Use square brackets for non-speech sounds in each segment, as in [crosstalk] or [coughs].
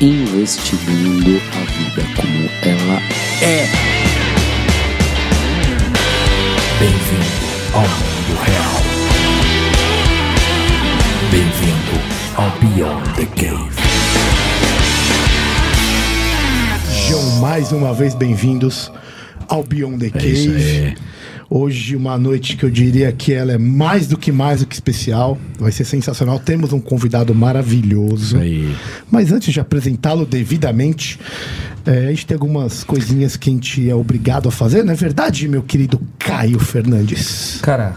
Investigando a vida como ela é. Bem-vindo ao mundo real. Bem-vindo ao Beyond the Cave. Sejam mais uma vez bem-vindos ao Beyond the É isso Cave. aí. Hoje uma noite que eu diria que ela é mais do que mais do que especial. Vai ser sensacional. Temos um convidado maravilhoso. Aí. Mas antes de apresentá-lo devidamente, é, a gente tem algumas coisinhas que a gente é obrigado a fazer, não é verdade, meu querido Caio Fernandes? Cara,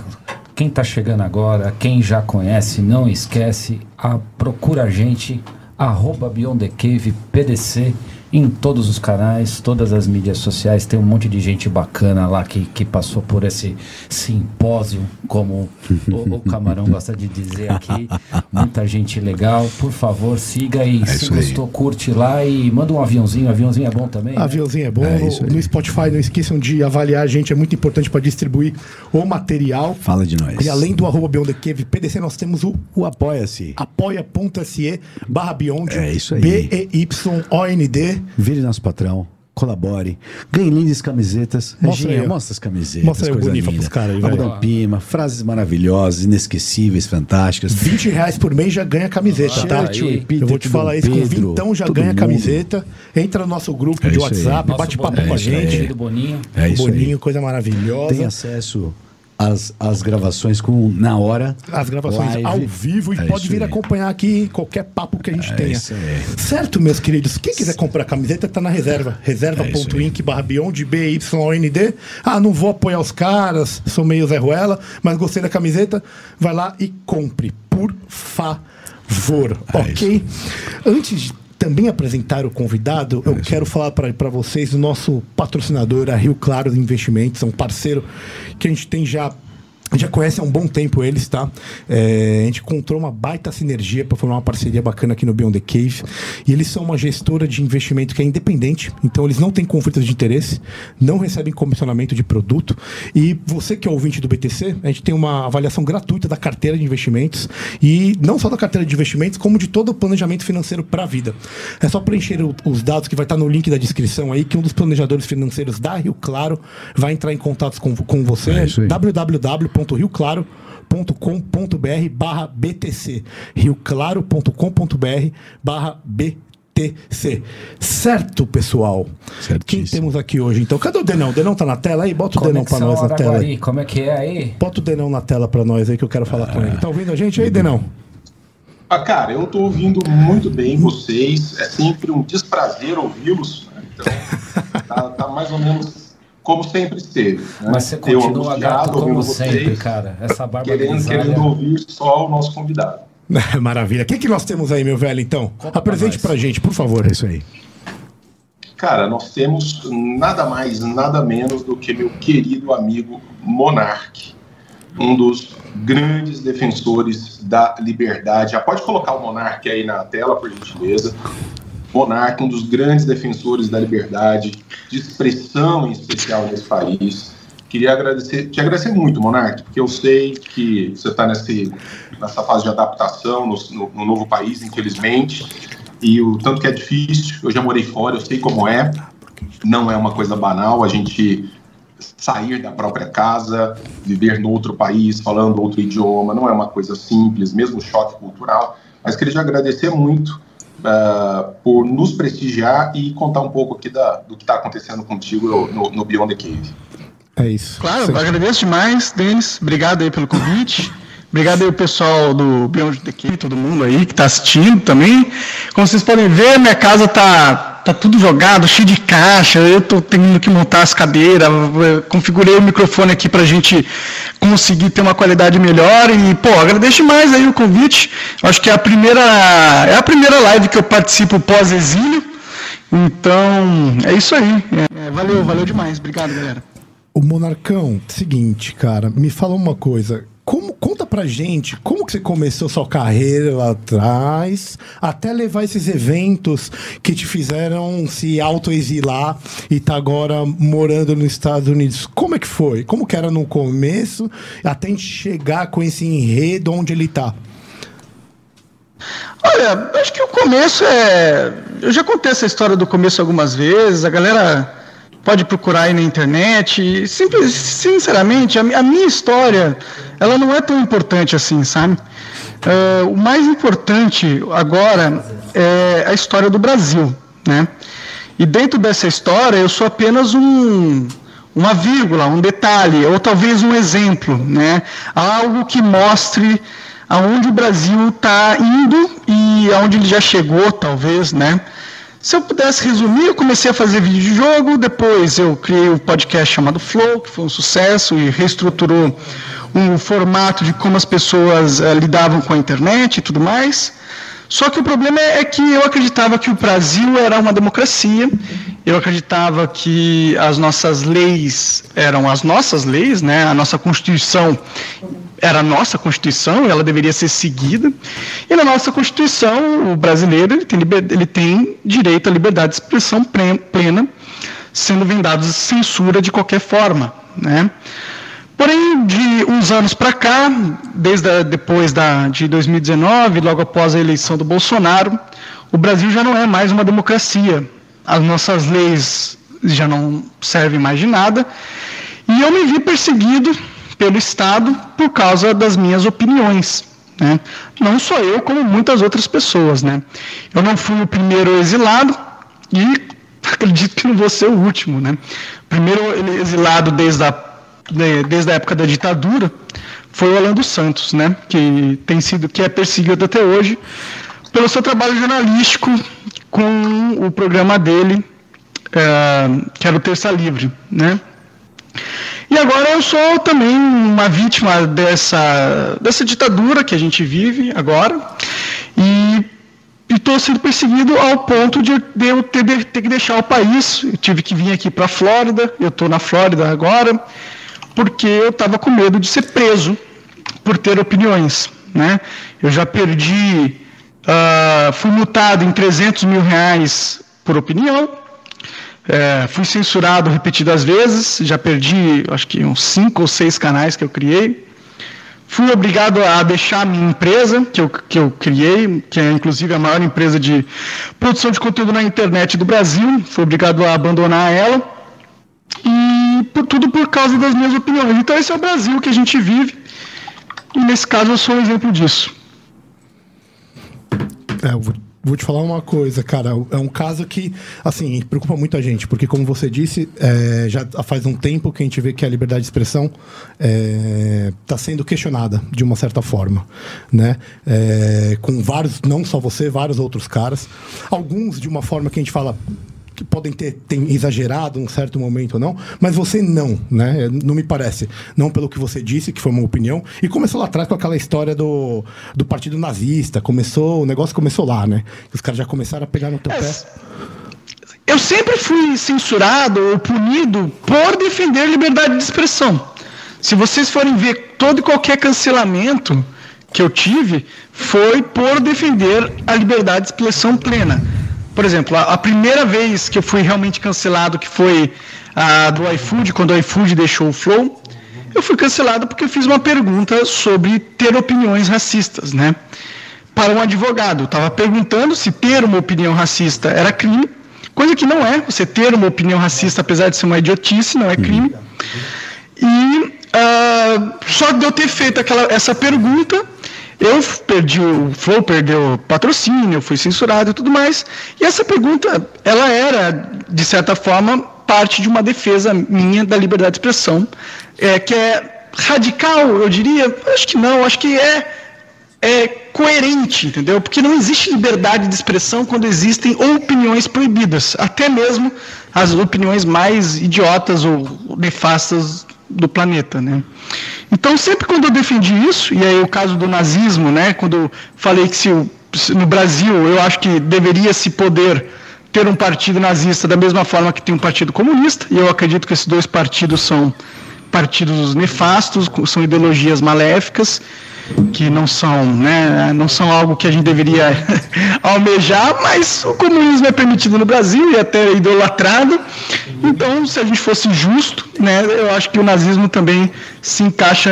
quem tá chegando agora, quem já conhece, não esquece, a, procura a gente, arroba Beyond the Cave PDC, em todos os canais, todas as mídias sociais. Tem um monte de gente bacana lá que, que passou por esse simpósio, como o, o Camarão [laughs] gosta de dizer aqui. Muita gente legal. Por favor, siga e se isso aí. gostou, curte lá e manda um aviãozinho. Aviãozinho é bom também. né? Aviãozinho é bom. É no Spotify, não esqueçam de avaliar a gente, é muito importante para distribuir o material. Fala de nós. E além do arroba Beyond the Cave PDC, nós temos o O Apoia-se. apoia.se barra Beyond É isso aí. B-E-Y-O-N-D. Vire nosso patrão. Colabore. Ganhe lindas camisetas. Mostra Reginha, aí, mostra as camisetas. Mostra aí o coisa bonito linda. pros caras aí, Algodão. Pima, frases maravilhosas, inesquecíveis, fantásticas. 20 reais por mês já ganha camiseta, tá? Shirt, Eu vou te falar isso, com Pedro, 20 então já ganha mundo. camiseta. Entra no nosso grupo É de aí. WhatsApp, Nosso bate papo Boninho, com a aí. gente. querido Boninho. É isso Boninho, aí. coisa maravilhosa. Tem acesso às, às gravações com, na hora. As gravações live. ao vivo e É pode isso vir aí. acompanhar aqui qualquer papo que a gente É tenha. isso. Certo, meus queridos? Quem quiser comprar camiseta, tá na reserva. É Reserva.inc barra Beyond, B-Y-O-N-D. Ah, não vou apoiar os caras, sou meio Zé Ruela, mas gostei da camiseta. Vai lá e compre, por favor. É ok? Antes de também apresentar o convidado, É eu quero falar para vocês do nosso patrocinador, a Rio Claro Investimentos, é um parceiro que a gente tem já já conhece há um bom tempo eles, tá? É, a gente encontrou uma baita sinergia para formar uma parceria bacana aqui no Beyond the Cave. E eles são uma gestora de investimento que é independente, então eles não têm conflitos de interesse, não recebem comissionamento de produto. E você que é ouvinte do BTC, a gente tem uma avaliação gratuita da carteira de investimentos e não só da carteira de investimentos, como de todo o planejamento financeiro para a vida. É só preencher os dados que vai estar no link da descrição aí, que um dos planejadores financeiros da Rio Claro vai entrar em contato com, com você. É isso aí. www.rioclaro.com.br barra BTC rioclaro.com.br barra BTC Certo, pessoal? Certíssimo. Quem temos aqui hoje, então? Cadê o Denão? O Denão tá na tela aí? Bota o Denão pra Conexão nós na tela. Araguari, como é que é aí? Bota o Denão na tela pra nós aí que eu quero falar com ele. Tá ouvindo a gente aí, Denão? Ah, cara, eu tô ouvindo muito bem vocês. É sempre um desprazer ouvi-los. né? Então, [laughs] tá, tá mais ou menos como sempre esteve. né? Mas você continua gato como sempre, vocês, cara. Essa barba Querendo, grisalha. querendo ouvir só o nosso convidado. [laughs] Maravilha. O que, que nós temos aí, meu velho, então? Conta Apresente pra pra gente, por favor. Isso aí. Cara, nós temos nada mais, nada menos do que meu querido amigo Monark, um dos grandes defensores da liberdade. Já pode colocar o Monark aí na tela, por gentileza. Monark, um dos grandes defensores da liberdade, de expressão em especial nesse país. Queria agradecer, te agradecer muito, Monark, porque eu sei que você está nessa fase de adaptação no, no- no novo país, infelizmente, e o tanto que é difícil. Eu já morei fora, eu sei como é. Não é uma coisa banal a gente sair da própria casa, viver no outro país, falando outro idioma, não é uma coisa simples, mesmo choque cultural. Mas queria te agradecer muito ah, por nos prestigiar e contar um pouco aqui da, do que está acontecendo contigo no, no, Beyond the Cave. É isso. Claro, agradeço demais, Denis. Obrigado aí pelo convite. Obrigado aí o pessoal do Beyond the Cave, todo mundo aí que está assistindo também. Como vocês podem ver, minha casa tá, tá tudo jogado, cheio de caixa. Eu tô tendo que montar as cadeiras. Configurei o microfone aqui pra gente conseguir ter uma qualidade melhor. E, pô, agradeço demais aí o convite. Acho que é a primeira, é a primeira live que eu participo pós-exílio. Então, é isso aí. É, valeu, valeu demais. Obrigado, galera. O Monarcão, seguinte, cara, me fala uma coisa. Como, conta pra gente como que você começou sua carreira lá atrás, até levar esses eventos que te fizeram se autoexilar e tá agora morando nos Estados Unidos. Como é que foi? Como que era no começo, até chegar com esse enredo onde ele tá? Olha, acho que o começo é. Eu já contei essa história do começo algumas vezes, a galera pode procurar aí na internet. Simples, sinceramente, a, a minha história, ela não é tão importante assim, sabe? Uh, o mais importante agora é a história do Brasil, né? E dentro dessa história eu sou apenas um, uma vírgula, um detalhe, ou talvez um exemplo, né? Algo que mostre aonde o Brasil está indo e aonde ele já chegou, talvez, né? Se eu pudesse resumir, eu comecei a fazer vídeo de jogo, depois eu criei um podcast chamado Flow, que foi um sucesso e reestruturou um formato de como as pessoas uh, lidavam com a internet e tudo mais. Só que o problema é, é que eu acreditava que o Brasil era uma democracia, eu acreditava que as nossas leis eram as nossas leis, né? a nossa Constituição era a nossa Constituição, ela deveria ser seguida. E na nossa Constituição, o brasileiro ele tem, ele tem direito à liberdade de expressão plena, sendo vendado censura de qualquer forma. Né? Porém, de uns anos para cá, desde a, depois da, de 2019, logo após a eleição do Bolsonaro, o Brasil já não é mais uma democracia. As nossas leis já não servem mais de nada. E eu me vi perseguido pelo Estado por causa das minhas opiniões. Né? Não só eu, como muitas outras pessoas. Né? Eu não fui o primeiro exilado e [laughs] acredito que não vou ser o último. Né? Primeiro exilado desde a, desde a época da ditadura foi o Orlando Santos, né? que tem sido que é perseguido até hoje pelo seu trabalho jornalístico com o programa dele, é, que era o Terça Livre. Né? E agora eu sou também uma vítima dessa, dessa ditadura que a gente vive agora. E estou sendo perseguido ao ponto de, eu ter, de, ter, que deixar o país. Eu tive que vir aqui para a Flórida, eu estou na Flórida agora, porque eu estava com medo de ser preso por ter opiniões. Né? Eu já perdi, uh, fui multado em 300 mil reais por opinião, é, fui censurado repetidas vezes, já perdi acho que uns cinco ou seis canais que eu criei. Fui obrigado a deixar a minha empresa, que eu, que eu criei, que é inclusive a maior empresa de produção de conteúdo na internet do Brasil. Fui obrigado a abandonar ela. E por, tudo por causa das minhas opiniões. Então, esse é o Brasil que a gente vive. E nesse caso, eu sou um exemplo disso. É, vou te falar uma coisa, cara. É um caso que, assim, preocupa muita gente, porque, como você disse, é, já faz um tempo que a gente vê que a liberdade de expressão está é, tá sendo questionada de uma certa forma, né? É, com vários, não só você, vários outros caras. Alguns de uma forma que a gente fala, que podem ter, ter exagerado um certo momento ou não, mas você não, né? Não me parece. Não pelo que você disse, que foi uma opinião. E começou lá atrás com aquela história do, do partido nazista. Começou, o negócio começou lá, né? Os caras já começaram a pegar no teu é, pé. Eu sempre fui censurado ou punido por defender liberdade de expressão. Se vocês forem ver todo e qualquer cancelamento que eu tive, foi por defender a liberdade de expressão plena por exemplo, a, a, primeira vez que eu fui realmente cancelado, que foi a do iFood, quando o iFood deixou o Flow, eu fui cancelado porque eu fiz uma pergunta sobre ter opiniões racistas, né? Para um advogado. Estava perguntando se ter uma opinião racista era crime, coisa que não é. Você ter uma opinião racista, apesar de ser uma idiotice, não é crime. E uh, só de eu ter feito aquela, essa pergunta, eu perdi o Flow, perdeu patrocínio, fui censurado e tudo mais. E essa pergunta, ela era, de certa forma, parte de uma defesa minha da liberdade de expressão, é, que é radical, eu diria. Acho que não, acho que é, é coerente, entendeu? Porque não existe liberdade de expressão quando existem opiniões proibidas, até mesmo as opiniões mais idiotas ou nefastas do planeta, né? Então, sempre quando eu defendi isso, e aí o caso do nazismo, né, quando eu falei que se, se no Brasil eu acho que deveria se poder ter um partido nazista da mesma forma que tem um partido comunista, e eu acredito que esses dois partidos são partidos nefastos, são ideologias maléficas, que não são, né, não são algo que a gente deveria [laughs] almejar, mas o comunismo é permitido no Brasil e até idolatrado. Então, se a gente fosse justo, né, eu acho que o nazismo também se encaixa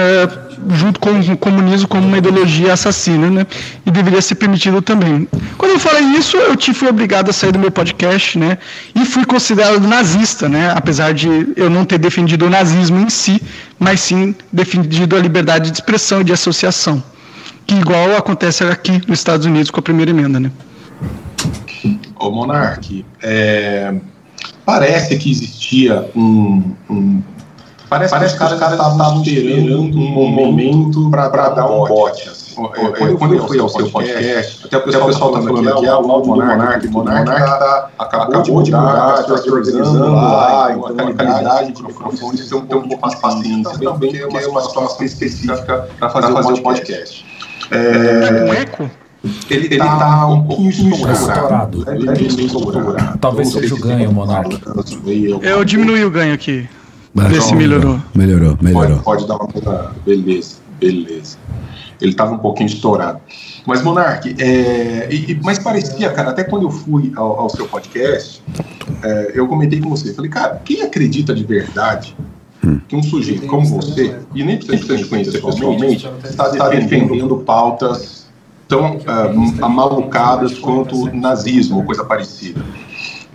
junto com o comunismo como uma ideologia assassina, né? E deveria ser permitido também. Quando eu falei isso, eu te fui obrigado a sair do meu podcast, né? E fui considerado nazista, né? Apesar de eu não ter defendido o nazismo em si, mas sim defendido a liberdade de expressão e de associação, que igual acontece aqui nos Estados Unidos com a primeira emenda, né? Ô Monark, é, parece que existia um, um Parece, Parece que os caras estavam esperando um momento para dar um bote. Assim. Quando eu fui ao seu podcast, até o pessoal está falando aqui, ah, o do Monark, o Monark tá, acabou de mudar, está se organizando lá, então a qualidade de microfone tem um pouco de paciência, também porque é uma situação específica para fazer o podcast. É um eco? Ele, ele tá, tá um pouquinho estourado. estourado. Talvez seja o ganho, Monark. Eu diminui o ganho aqui. Vê se melhorou. Melhorou, melhorou. Pode, pode dar uma. Beleza, beleza. Ele estava um pouquinho estourado. Mas, Monark, é, e, mas parecia, cara, até quando eu fui ao, ao seu podcast, é, eu comentei com você, falei, cara, quem acredita de verdade hum. que um sujeito como você, e nem precisa te conhecer pessoalmente, está, está defendendo pautas tão uh, amalucadas quanto o nazismo ou coisa parecida?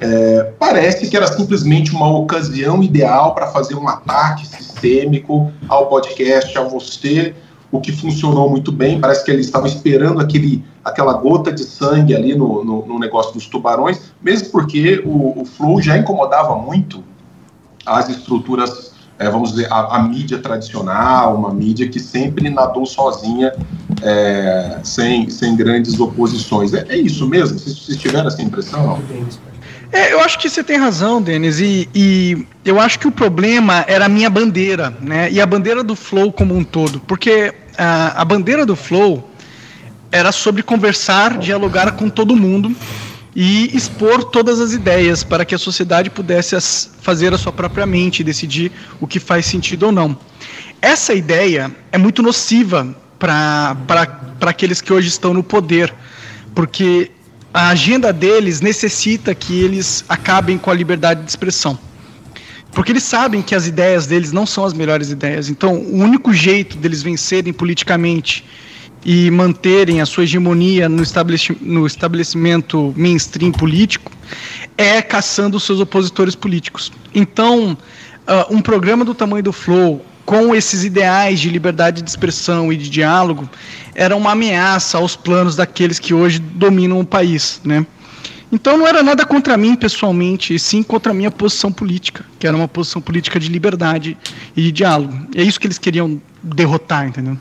É, parece que era simplesmente uma ocasião ideal para fazer um ataque sistêmico ao podcast, a você, o que funcionou muito bem. Parece que eles estavam esperando aquele, aquela gota de sangue ali no, no, no negócio dos tubarões, mesmo porque o, o, Flow já incomodava muito as estruturas, é, vamos dizer, a, a, mídia tradicional, uma mídia que sempre nadou sozinha, é, sem, sem grandes oposições. É, é isso mesmo? Vocês, vocês tiveram essa impressão? Não? É, eu acho que você tem razão, Denis, e, e, eu acho que o problema era a minha bandeira, né? E a bandeira do Flow como um todo. Porque a, a bandeira do Flow era sobre conversar, dialogar com todo mundo e expor todas as ideias para que a sociedade pudesse fazer a sua própria mente, decidir o que faz sentido ou não. Essa ideia é muito nociva para aqueles que hoje estão no poder, porque a agenda deles necessita que eles acabem com a liberdade de expressão. Porque eles sabem que as ideias deles não são as melhores ideias. Então, o único jeito deles vencerem politicamente e manterem a sua hegemonia no, no estabelecimento mainstream político é caçando os seus opositores políticos. Então, uh, um programa do tamanho do Flow, com esses ideais de liberdade de expressão e de diálogo era uma ameaça aos planos daqueles que hoje dominam o país, né? Então não era nada contra mim pessoalmente, e sim contra a minha posição política, que era uma posição política de liberdade e de diálogo. E é isso que eles queriam derrotar, entendeu?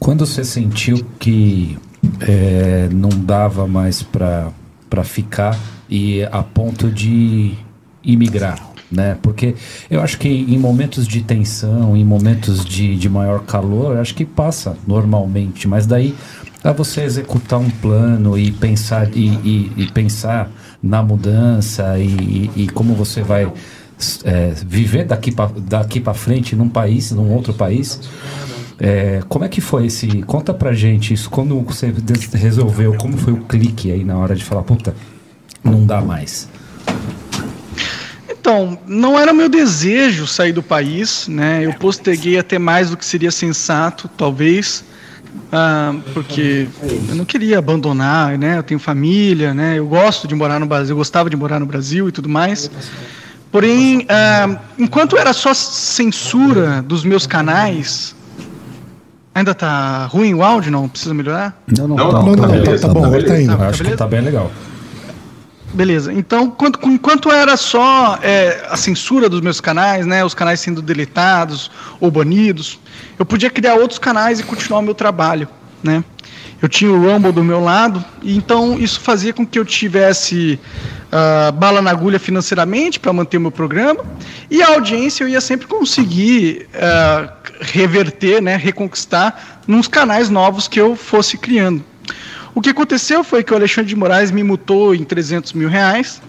Quando você sentiu que é, não dava mais para ficar e a ponto de imigrar, né? Porque eu acho que em momentos de tensão, em momentos de, de maior calor, acho que passa normalmente, mas daí a você executar um plano e pensar e, e, e pensar na mudança e, e, como você vai é, viver daqui para daqui para frente num país, num outro país. É, como é que foi esse? Conta pra gente isso. Quando você resolveu, como foi o clique aí na hora de falar, puta, não dá mais? Então, não era meu desejo sair do país, né? Eu posterguei até mais do que seria sensato, talvez, ah, porque eu não queria abandonar, né? Eu tenho família, né? Eu gosto de morar no Brasil, eu gostava de morar no Brasil e tudo mais. Porém, ah, enquanto era só censura dos meus canais, ainda tá ruim o áudio, não? Precisa melhorar? Não, não, não, tá, não, não, tá, tá, tá bom, tá indo. Acho que tá bem legal. Beleza. Então, quanto, enquanto era só é, a censura dos meus canais, né, os canais sendo deletados ou banidos, eu podia criar outros canais e continuar o meu trabalho, né? Eu tinha o Rumble do meu lado, e então isso fazia com que eu tivesse uh, bala na agulha financeiramente para manter o meu programa, e a audiência eu ia sempre conseguir uh, reverter, né, reconquistar nos canais novos que eu fosse criando. O que aconteceu foi que o Alexandre de Moraes me mutou em 300 mil reais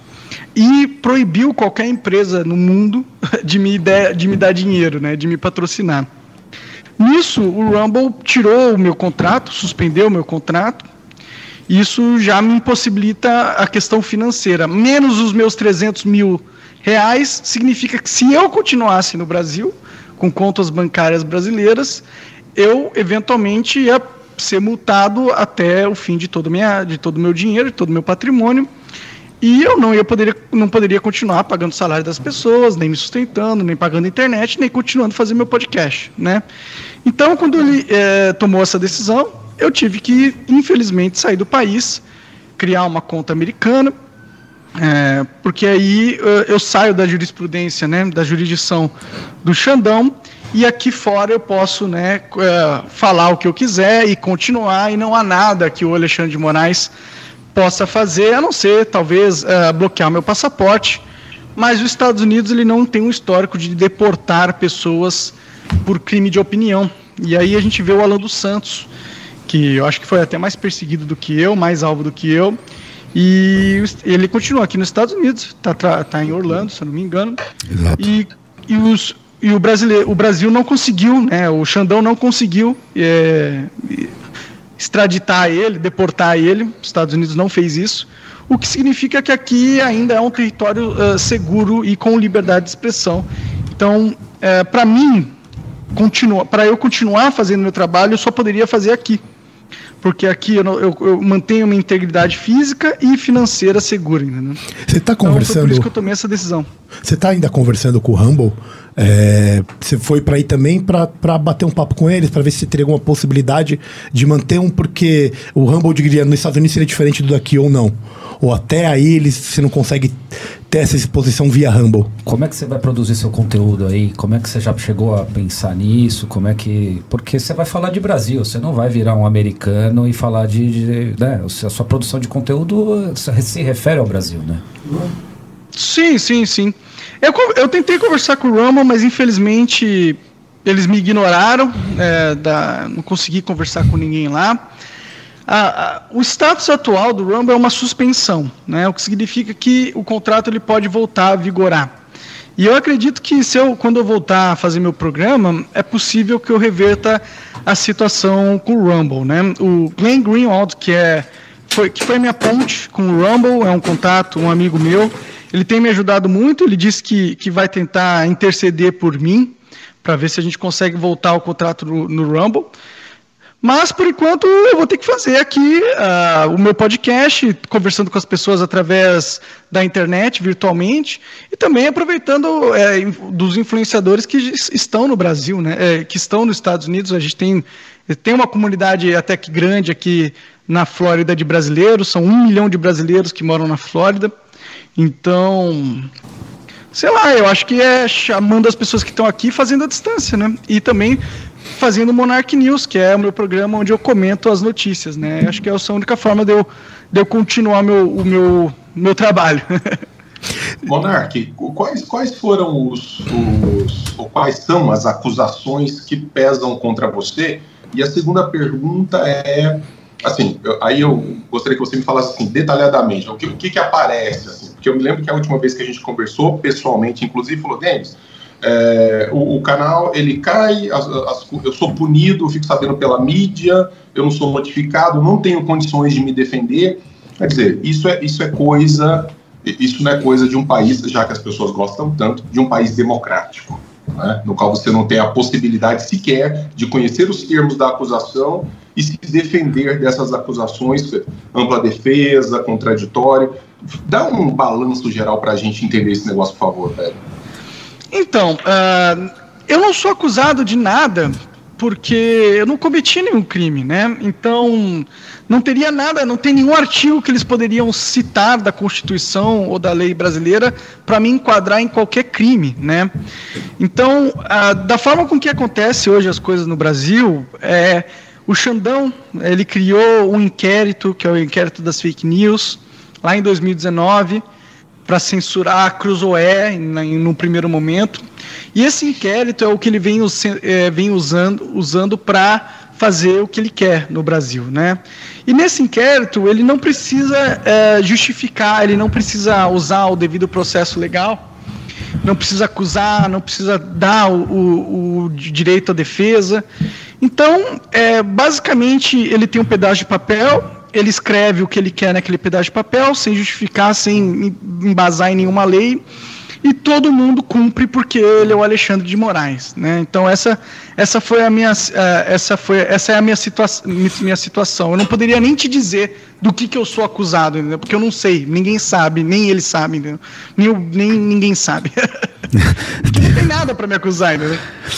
e proibiu qualquer empresa no mundo [laughs] de me, de me dar dinheiro, né, de me patrocinar. Nisso, o Rumble tirou o meu contrato, suspendeu o meu contrato. Isso já me impossibilita a questão financeira. Menos os meus 300 mil reais significa que se eu continuasse no Brasil, com contas bancárias brasileiras, eu eventualmente ia ser multado até o fim de todo, minha, de meu dinheiro, de todo o meu patrimônio. E eu não ia poder, não poderia continuar pagando o salário das pessoas, nem me sustentando, nem pagando internet, nem continuando a fazer meu podcast, né? Então, quando ele é, tomou essa decisão, eu tive que, infelizmente, sair do país, criar uma conta americana, é, porque aí eu saio da jurisprudência, né, da jurisdição do Xandão, e aqui fora eu posso né, falar o que eu quiser e continuar, e não há nada que o Alexandre de Moraes possa fazer, a não ser talvez uh, bloquear meu passaporte. Mas os Estados Unidos ele não tem um histórico de deportar pessoas por crime de opinião. E aí a gente vê o Alan dos Santos, que eu acho que foi até mais perseguido do que eu, mais alvo do que eu. E ele continua aqui nos Estados Unidos, está tá em Orlando, se eu não me engano. Exato. E, e, os, e o, brasileiro, o Brasil não conseguiu, né? O Xandão não conseguiu é, extraditar ele, deportar ele. Os Estados Unidos não fez isso, o que significa que aqui ainda é um território uh, seguro e com liberdade de expressão. Então, eh, para mim, para eu continuar fazendo meu trabalho, eu só poderia fazer aqui. Porque aqui eu, eu, eu mantenho minha integridade física e financeira segura. Você está conversando. Então, por isso que eu tomei essa decisão. Você está ainda conversando com o Rumble? É, você foi para aí também para bater um papo com eles, para ver se teria alguma possibilidade de manter um, porque o Rumble diria nos Estados Unidos seria diferente do daqui ou não. Ou até aí eles, você não consegue ter essa exposição via Rumble. Como é que você vai produzir seu conteúdo aí? Como é que você já chegou a pensar nisso? Como é que. Porque você vai falar de Brasil, você não vai virar um americano e falar de. de né? A sua produção de conteúdo se refere ao Brasil, né? Sim, sim, sim. Eu, eu tentei conversar com o Rumble, mas infelizmente eles me ignoraram, é, da, não consegui conversar com ninguém lá. O status atual do Rumble é uma suspensão, né, o que significa que o contrato ele pode voltar a vigorar. E eu acredito que se eu, quando eu voltar a fazer meu programa, é possível que eu reverta a situação com o Rumble. Né? O Glenn Greenwald, que, é, foi, que foi minha ponte com o Rumble, é um contato, um amigo meu, ele tem me ajudado muito, ele disse que, que vai tentar interceder por mim, para ver se a gente consegue voltar ao contrato no, no, Rumble. Mas, por enquanto, eu vou ter que fazer aqui uh, o meu podcast, conversando com as pessoas através da internet, virtualmente, e também aproveitando é, dos influenciadores que estão no Brasil, né, é, que estão nos Estados Unidos. A gente tem, tem uma comunidade até que grande aqui na Flórida de brasileiros, são um milhão de brasileiros que moram na Flórida. Então, sei lá, eu acho que é chamando as pessoas que estão aqui fazendo a distância, né? E também fazendo Monarch News, que é o meu programa onde eu comento as notícias, né? Acho que é a única forma de eu, de eu continuar meu, o meu, meu trabalho. [laughs] Monark, quais, quais foram os, os, ou quais são as acusações que pesam contra você? E a segunda pergunta é assim, eu, aí eu gostaria que você me falasse assim, detalhadamente, o que, o que, que aparece, assim, porque eu me lembro que a última vez que a gente conversou pessoalmente, inclusive, falou, Denis, é, o, o, canal ele cai, as, as, eu sou punido, eu fico sabendo pela mídia, eu não sou notificado, não tenho condições de me defender. Quer dizer, isso é, isso é coisa, isso não é coisa de um país, já que as pessoas gostam tanto, de um país democrático, né, no qual você não tem a possibilidade sequer de conhecer os termos da acusação e se defender dessas acusações, ampla defesa, contraditório. Dá um balanço geral para a gente entender esse negócio, por favor, velho. Então, uh, eu não sou acusado de nada porque eu não cometi nenhum crime, né? Então, não teria nada, não tem nenhum artigo que eles poderiam citar da Constituição ou da lei brasileira para me enquadrar em qualquer crime, né? Então, uh, da forma com que acontece hoje as coisas no Brasil, é o Xandão, ele criou um inquérito, que é o inquérito das fake news, lá em 2019, para censurar a Cruzoé no primeiro momento. E esse inquérito é o que ele vem, é, vem usando, usando para fazer o que ele quer no Brasil, né? E nesse inquérito, ele não precisa é, justificar, ele não precisa usar o devido processo legal, não precisa acusar, não precisa dar o, o, o direito à defesa. Então, é, basicamente, ele tem um pedaço de papel, ele escreve o que ele quer naquele pedaço de papel, sem justificar, sem embasar em nenhuma lei e todo mundo cumpre porque ele é o Alexandre de Moraes, né? Então essa essa foi a minha eh, essa foi essa é a minha situação minha situação. Eu não poderia nem te dizer do que, que eu sou acusado, entendeu? porque eu não sei, ninguém sabe, nem ele sabe, entendeu? nem, eu, nem ninguém sabe. [laughs] não tem nada para me acusar, entendeu?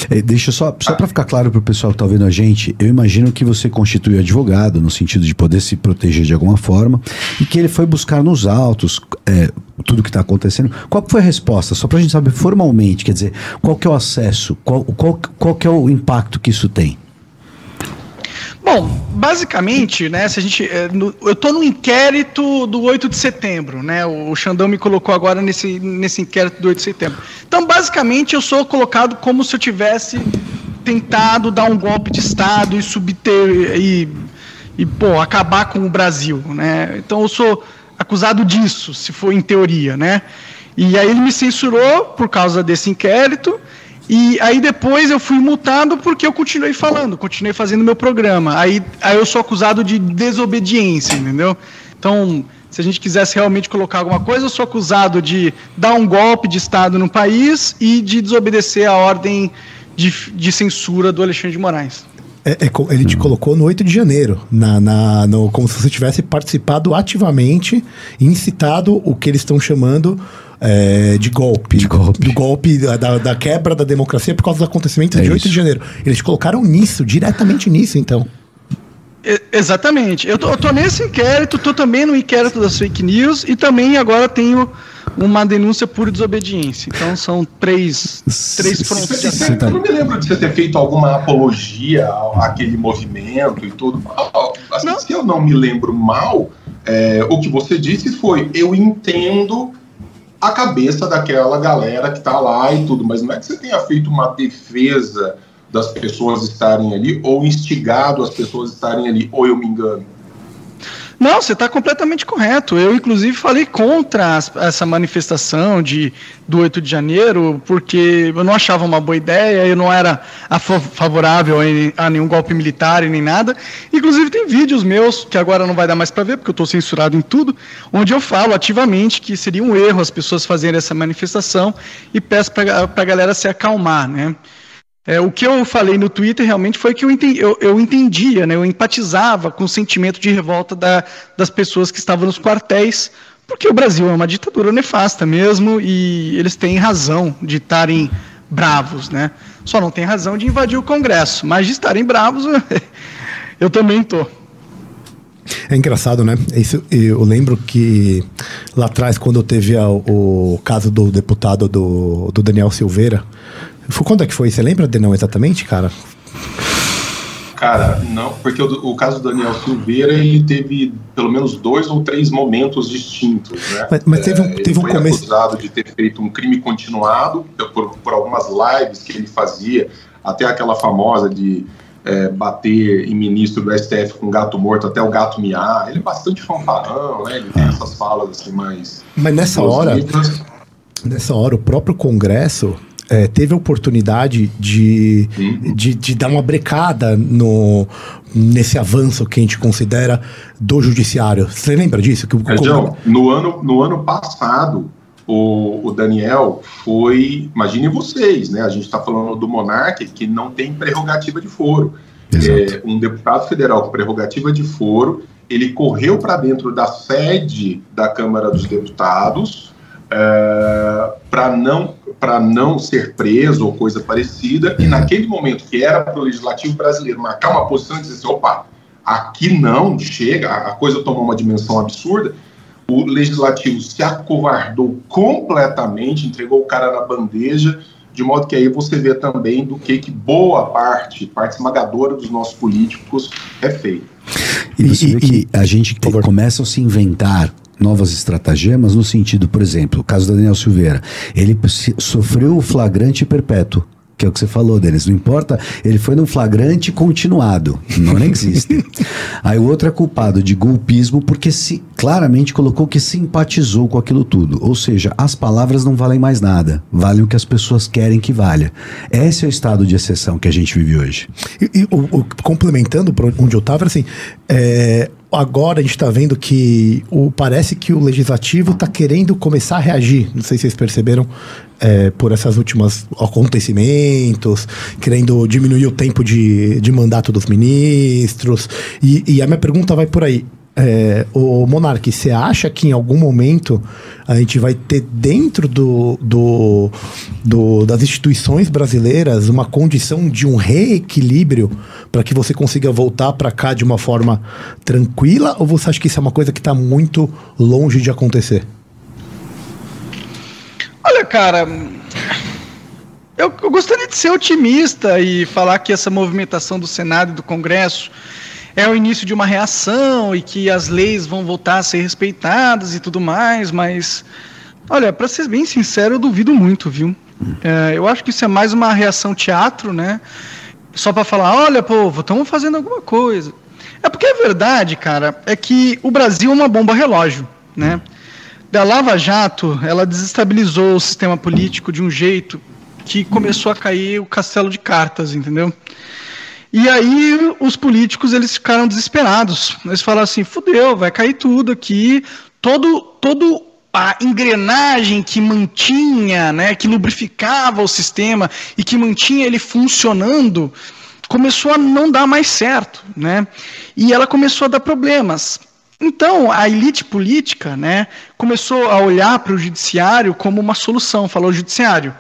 É, deixa só, só para ficar claro para o pessoal que está vendo a gente, eu imagino que você constitui advogado no sentido de poder se proteger de alguma forma e que ele foi buscar nos autos é, tudo que está acontecendo. Qual foi a resposta? Só para a gente saber formalmente, quer dizer, qual que é o acesso, qual, qual, qual que é o impacto que isso tem? Bom, basicamente, né, se a gente, no, eu estou no inquérito do 8 de setembro, né? O Xandão me colocou agora nesse, nesse inquérito do 8 de setembro. Então, basicamente, eu sou colocado como se eu tivesse tentado dar um golpe de Estado e subter e, e pô, acabar com o Brasil, né? Então, eu sou acusado disso, se for em teoria, né? E aí ele me censurou por causa desse inquérito. E aí depois eu fui multado porque eu continuei falando, continuei fazendo meu programa. Aí, aí eu sou acusado de desobediência, entendeu? Então, se a gente quisesse realmente colocar alguma coisa, eu sou acusado de dar um golpe de Estado no país e de desobedecer a ordem de, de censura do Alexandre de Moraes. É, é, ele te colocou no 8 de janeiro, na, na, no, como se você tivesse participado ativamente, incitado o que eles estão chamando é, de golpe. De golpe. Do golpe da, da, quebra da democracia por causa dos acontecimentos É de 8 isso. de janeiro. Eles colocaram nisso, diretamente nisso, então. Exatamente. Eu tô, eu tô nesse inquérito, tô também no inquérito das fake news e também agora tenho uma denúncia por desobediência. Então são três, três frontes de Você- ação. você- Eu não me lembro de você ter feito alguma apologia ao- àquele movimento e tudo. Assim, Não. se eu não me lembro mal, é, o que você disse foi: eu entendo a cabeça daquela galera que tá lá e tudo, mas não é que você tenha feito uma defesa das pessoas estarem ali ou instigado as pessoas estarem ali, ou eu me engano. Não, você está completamente correto. Eu, inclusive, falei contra as- essa manifestação de, do 8 de janeiro, porque eu não achava uma boa ideia, eu não era a fa- favorável a, a nenhum golpe militar e nem nada. Inclusive, tem vídeos meus, que agora não vai dar mais para ver, porque eu estou censurado em tudo, onde eu falo ativamente que seria um erro as pessoas fazerem essa manifestação e peço para a galera se acalmar, né? É, o que eu falei no Twitter realmente foi que eu, enten- eu- eu entendia, né, eu empatizava com o sentimento de revolta da- das pessoas que estavam nos quartéis, porque o Brasil é uma ditadura nefasta mesmo e eles têm razão de estarem bravos, né? Só não tem razão de invadir o Congresso, mas de estarem bravos [laughs] eu também tô. É engraçado, né? Isso, eu lembro que lá atrás, quando teve a- o caso do deputado do, do Daniel Silveira, foi, quando é que foi? Você lembra, Denão, exatamente, cara? Cara, não, porque o, o caso do Daniel Silveira, ele teve pelo menos dois ou três momentos distintos, né? Mas- mas teve um- É, teve um foi começo- acusado de ter feito um crime continuado por, por algumas lives que ele fazia, até aquela famosa de é, bater em ministro do STF com gato morto até o gato miar. Ele é bastante fanfarrão, né? Ele tem essas falas assim mais... Mas nessa hora, nessa hora, o próprio Congresso eh, teve a oportunidade de, de, de dar uma brecada no, nesse avanço que a gente considera do judiciário. Você lembra disso? Que o, É, João, no ano, no ano passado, o, o Daniel foi. Imaginem vocês, né? A gente está falando do monarca que não tem prerrogativa de foro. É, um deputado federal com prerrogativa de foro, ele correu para dentro da sede da Câmara dos Deputados para não, pra não ser preso ou coisa parecida, e naquele momento que era para o legislativo brasileiro marcar uma posição e dizer assim, opa, aqui não, chega, a coisa tomou uma dimensão absurda, o legislativo se acovardou completamente, entregou o cara na bandeja, de modo que aí você vê também do que, que boa parte, parte esmagadora dos nossos políticos é feita. E você E- vê e- que a gente começa a se inventar novas estratagemas no sentido, por exemplo, o caso da Daniel Silveira. Ele sofreu o flagrante perpétuo. Que é o que você falou, Denis. Não importa, ele foi num flagrante continuado. Não existe. [laughs] Aí o outro é culpado de golpismo porque se claramente colocou que simpatizou com aquilo tudo. Ou seja, as palavras não valem mais nada. Valem o que as pessoas querem que valha. Esse é o estado de exceção que a gente vive hoje. E, e o, o- complementando para onde eu estava, assim, é, agora a gente está vendo que o, parece que o legislativo está querendo começar a reagir. Não sei se vocês perceberam é, por essas últimas acontecimentos, querendo diminuir o tempo de, de mandato dos ministros. E, e a minha pergunta vai por aí. É, o Monark, você acha que em algum momento a gente vai ter dentro do, do, do- das instituições brasileiras uma condição de um reequilíbrio para que você consiga voltar para cá de uma forma tranquila? Ou você acha que isso é uma coisa que está muito longe de acontecer? Olha, cara, eu, eu gostaria de ser otimista e falar que essa movimentação do Senado e do Congresso é o início de uma reação e que as leis vão voltar a ser respeitadas e tudo mais, mas, olha, para ser bem sincero, eu duvido muito, viu? É, eu acho que isso é mais uma reação teatro, né? Só para falar, olha, povo, estamos fazendo alguma coisa. É porque a verdade, cara, é que o Brasil é uma bomba relógio, né? Da Lava Jato, ela desestabilizou o sistema político de um jeito que começou a cair o castelo de cartas, entendeu? E aí os políticos eles ficaram desesperados. Eles falaram assim: fudeu, vai cair tudo aqui. Todo, todo a engrenagem que mantinha, né, que lubrificava o sistema e que mantinha ele funcionando, começou a não dar mais certo, né? E ela começou a dar problemas. Então, a elite política, né, começou a olhar para o judiciário como uma solução. Falou judiciário,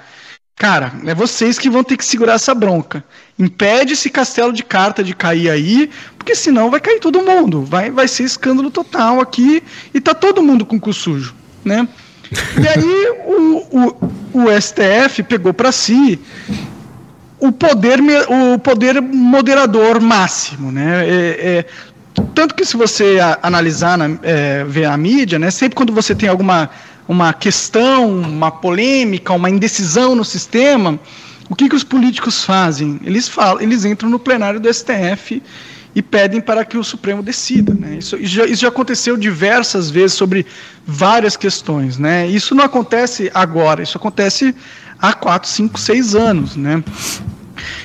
Cara, é vocês que vão ter que segurar essa bronca. Impede esse castelo de carta de cair aí, porque senão vai cair todo mundo. Vai, vai ser escândalo total aqui e tá todo mundo com o cu sujo, né? E aí o, o, o STF pegou para si o poder, o poder moderador máximo, né? É- é, tanto que se você analisar, na, é, ver a mídia, né, sempre quando você tem alguma uma questão, uma polêmica, uma indecisão no sistema, o que, que os políticos fazem? Eles falam, eles entram no plenário do STF e pedem para que o Supremo decida. Né? Isso, isso já, isso já aconteceu diversas vezes sobre várias questões. Né? Isso não acontece agora, isso acontece há quatro, cinco, seis anos. Né?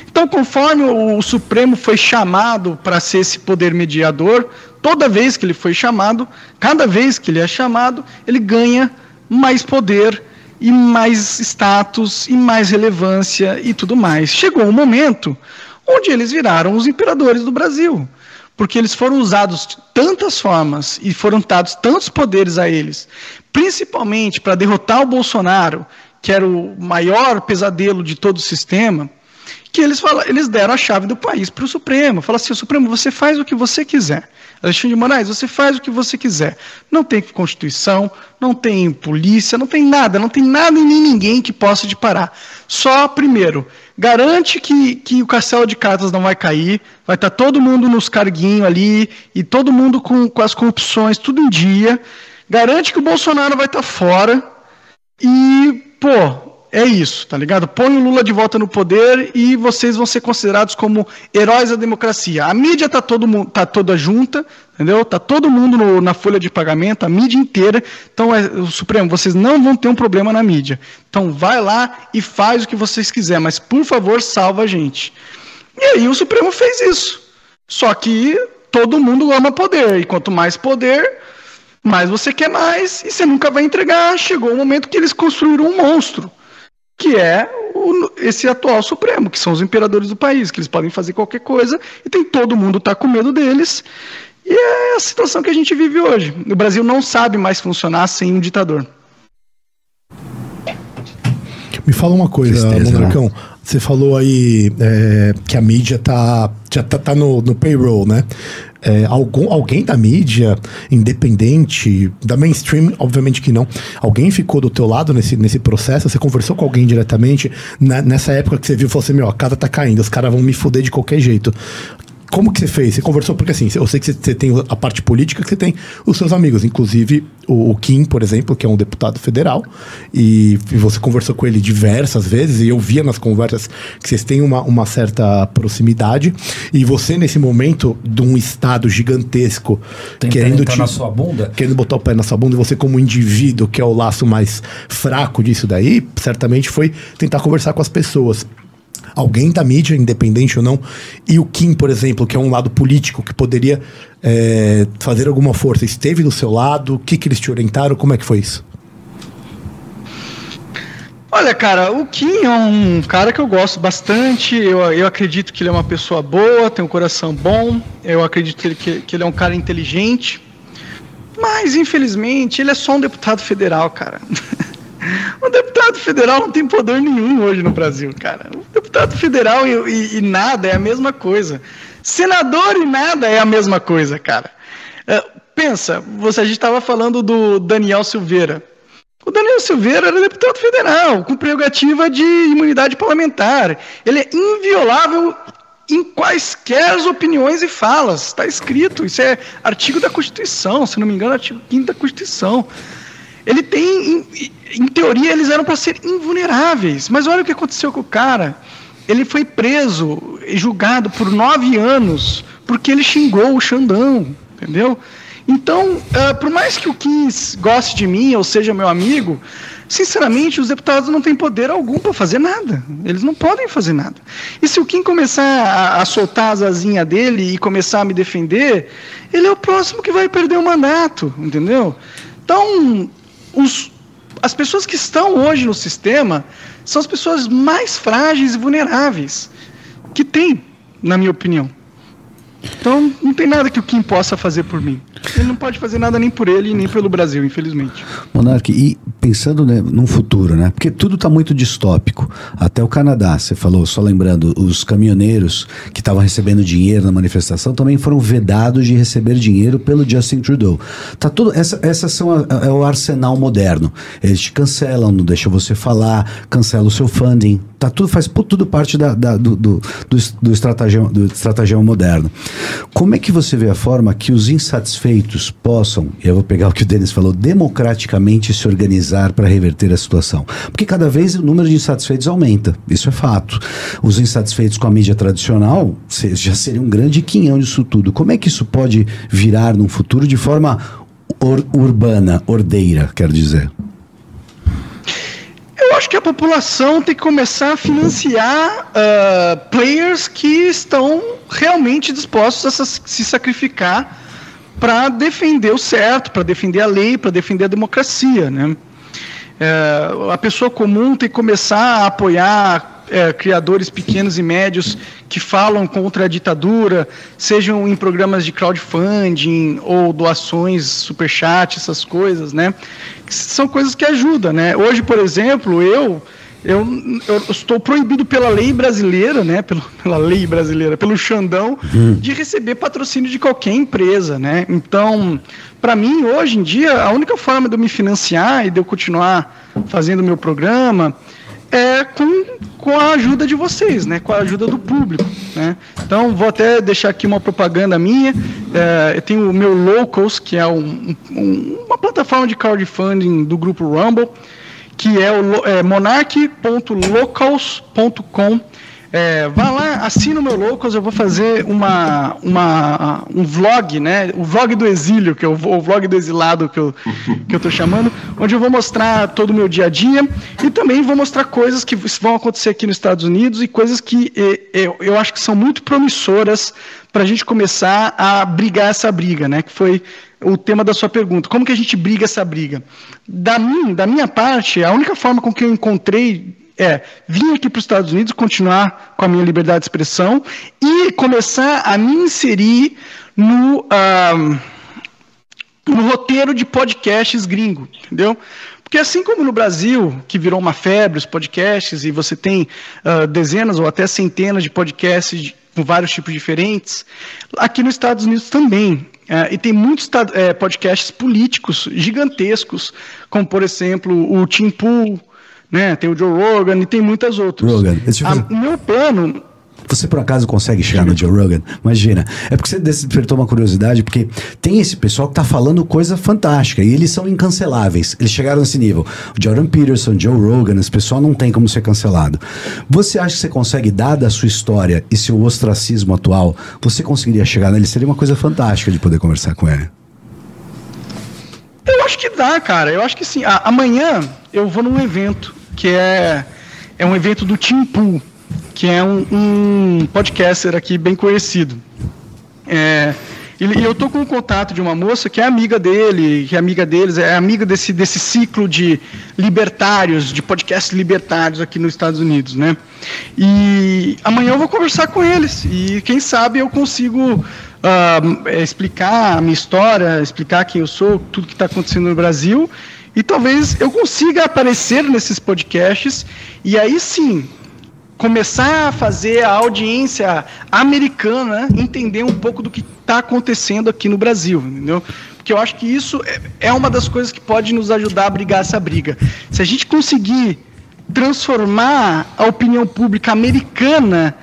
Então, conforme o Supremo foi chamado para ser esse poder mediador, toda vez que ele foi chamado, cada vez que ele é chamado, ele ganha mais poder e mais status e mais relevância e tudo mais. Chegou um momento onde eles viraram os imperadores do Brasil, porque eles foram usados de tantas formas e foram dados tantos poderes a eles, principalmente para derrotar o Bolsonaro, que era o maior pesadelo de todo o sistema que eles, falam, eles deram a chave do país para o Supremo. Fala assim, Supremo, você faz o que você quiser. Alexandre de Moraes, você faz o que você quiser. Não tem Constituição, não tem polícia, não tem nada, não tem nada e nem ninguém que possa te parar. Só, primeiro, garante que, que o castelo de cartas não vai cair, vai estar todo mundo nos carguinhos ali, e todo mundo com, com as corrupções, tudo em dia. Garante que o Bolsonaro vai estar fora, e, pô, é isso, tá ligado? Põe o Lula de volta no poder e vocês vão ser considerados como heróis da democracia. A mídia tá, todo, tá toda junta, entendeu? Tá todo mundo no- na folha de pagamento, a mídia inteira. Então, é, o Supremo, vocês não vão ter um problema na mídia. Então, vai lá e faz o que vocês quiserem, mas, por favor, salva a gente. E aí o Supremo fez isso. Só que todo mundo ama poder, e quanto mais poder, mais você quer mais, e você nunca vai entregar. Chegou o momento que eles construíram um monstro que é o- esse atual Supremo, que são os imperadores do país, que eles podem fazer qualquer coisa e tem todo mundo tá com medo deles. E é a situação que a gente vive hoje. O Brasil não sabe mais funcionar sem um ditador. Me fala uma coisa, né? Monarcão. Você falou aí é, que a mídia tá, já tá, tá no, no payroll, né? É, algum, alguém da mídia, independente, da mainstream, obviamente que não. Alguém ficou do teu lado nesse, nesse processo? Você conversou com alguém diretamente? Na- nessa época que você viu, falou assim: meu, a casa tá caindo, os caras vão me fuder de qualquer jeito. Como que você fez? Você conversou? Porque assim, eu sei que você, tem a parte política, que você tem os seus amigos, inclusive o, o Kim, por exemplo, que é um deputado federal, e, e você conversou com ele diversas vezes, e eu via nas conversas que vocês têm uma, uma certa proximidade, e você, nesse momento de um Estado gigantesco, Tentando querendo te- na sua bunda? querendo botar o pé na sua bunda, e você como indivíduo, que é o laço mais fraco disso daí, certamente foi tentar conversar com as pessoas. Alguém da mídia, independente ou não, e o Kim, por exemplo, que é um lado político que poderia é, fazer alguma força, esteve do seu lado? O que, que eles te orientaram? Como é que foi isso? Olha, cara, o Kim é um cara que eu gosto bastante. Eu, eu acredito que ele é uma pessoa boa, tem um coração bom. Eu acredito que ele, que, que ele é um cara inteligente. Mas, infelizmente, ele é só um deputado federal, cara. [laughs] O deputado federal não tem poder nenhum hoje no Brasil, cara. O deputado federal e, e- e nada é a mesma coisa. Senador e nada é a mesma coisa, cara. É, pensa, você, a gente estava falando do Daniel Silveira. O Daniel Silveira era deputado federal, com prerrogativa de imunidade parlamentar. Ele é inviolável em quaisquer opiniões e falas. Está escrito, isso é artigo da Constituição, se não me engano, artigo 5 da Constituição. Ele tem, em, em teoria, eles eram para ser invulneráveis. Mas olha o que aconteceu com o cara. Ele foi preso e julgado por nove anos porque ele xingou o Xandão, entendeu? Então, ah, por mais que o Kim goste de mim ou seja meu amigo, sinceramente, os deputados não têm poder algum para fazer nada. Eles não podem fazer nada. E se o Kim começar a, a soltar as asinhas dele e começar a me defender, ele é o próximo que vai perder o mandato, entendeu? Então, os, as pessoas que estão hoje no sistema são as pessoas mais frágeis e vulneráveis que tem, na minha opinião. Então, não tem nada que o Kim possa fazer por mim. Ele não pode fazer nada nem por ele, nem pelo Brasil, infelizmente. Monark, e pensando né, num futuro, né? Porque tudo está muito distópico. Até o Canadá, você falou, só lembrando, os caminhoneiros que estavam recebendo dinheiro na manifestação também foram vedados de receber dinheiro pelo Justin Trudeau. Tá tudo, essa, essas são a- é o arsenal moderno. Eles te cancelam, não deixam você falar, cancelam o seu funding. Tá tudo faz tudo parte da, da- do, do, do, do estratagema, do estratagema moderno. Como é que você vê a forma que os insatisfeitos possam, e eu vou pegar o que o Denis falou, democraticamente se organizar para reverter a situação? Porque cada vez o número de insatisfeitos aumenta, isso é fato. Os insatisfeitos com a mídia tradicional já seria um grande quinhão disso tudo. Como é que isso pode virar num futuro de forma ur- urbana, ordeira, quero dizer? Eu acho que a população tem que começar a financiar ah, players que estão realmente dispostos a se sacrificar para defender o certo, para defender a lei, para defender a democracia, né? É, a pessoa comum tem que começar a apoiar é, criadores pequenos e médios que falam contra a ditadura, sejam em programas de crowdfunding ou doações, superchat, essas coisas, né? São coisas que ajudam, né? Hoje, por exemplo, eu eu, eu estou proibido pela lei brasileira, né? Pelo, pela lei brasileira, pelo Xandão, de receber patrocínio de qualquer empresa, né? Então, para mim, hoje em dia, a única forma de eu me financiar e de eu continuar fazendo o meu programa é com, com a ajuda de vocês, né? Com a ajuda do público, né? Então, vou até deixar aqui uma propaganda minha. É, eu tenho o meu Locals, que é um- um- uma plataforma de crowdfunding do grupo Rumble que é o é, monarch.locals.com. É, vá lá, assina o meu Locals, eu vou fazer uma, uma, um vlog, né? O vlog do exílio, que é o, vlog do exilado que eu, [laughs] que eu tô chamando, onde eu vou mostrar todo o meu dia a dia e também vou mostrar coisas que vão acontecer aqui nos Estados Unidos e coisas que eu, eu acho que são muito promissoras para a gente começar a brigar essa briga, né? Que foi o tema da sua pergunta. Como que a gente briga essa briga? Da, mim, da minha parte, a única forma com que eu encontrei é vir aqui para os Estados Unidos, continuar com a minha liberdade de expressão e começar a me inserir no, ah, no roteiro de podcasts gringo, entendeu? Porque assim como no Brasil, que virou uma febre os podcasts, e você tem ah, dezenas ou até centenas de podcasts de- com vários tipos diferentes, aqui nos Estados Unidos também. Ah, e tem muitos ta- eh, podcasts políticos gigantescos, como por exemplo o Tim Pool, né? tem o Joe Rogan e tem muitas outras. Rogan, eu Ah, o meu plano. Você por acaso consegue chegar no Joe Rogan? Imagina. É porque você despertou uma curiosidade, porque tem esse pessoal que tá falando coisa fantástica e eles são incanceláveis. Eles chegaram nesse nível. Jordan Peterson, Joe Rogan, esse pessoal não tem como ser cancelado. Você acha que você consegue, dada a sua história e seu ostracismo atual, você conseguiria chegar nele? Seria uma coisa fantástica de poder conversar com ele. Eu acho que dá, cara. Eu acho que sim. Amanhã eu vou num evento que é, é um evento do Tim Pool, que é um, um podcaster aqui bem conhecido. É, e eu tô com um contato de uma moça que é amiga dele, que é amiga deles, é amiga desse, desse ciclo de libertários, de podcasts libertários aqui nos Estados Unidos, né? E amanhã eu vou conversar com eles e quem sabe eu consigo é, explicar a minha história, explicar quem eu sou, tudo que está acontecendo no Brasil e talvez eu consiga aparecer nesses podcasts e aí sim começar a fazer a audiência americana entender um pouco do que está acontecendo aqui no Brasil, entendeu? Porque eu acho que isso é- é uma das coisas que pode nos ajudar a brigar essa briga. Se a gente conseguir transformar a opinião pública americana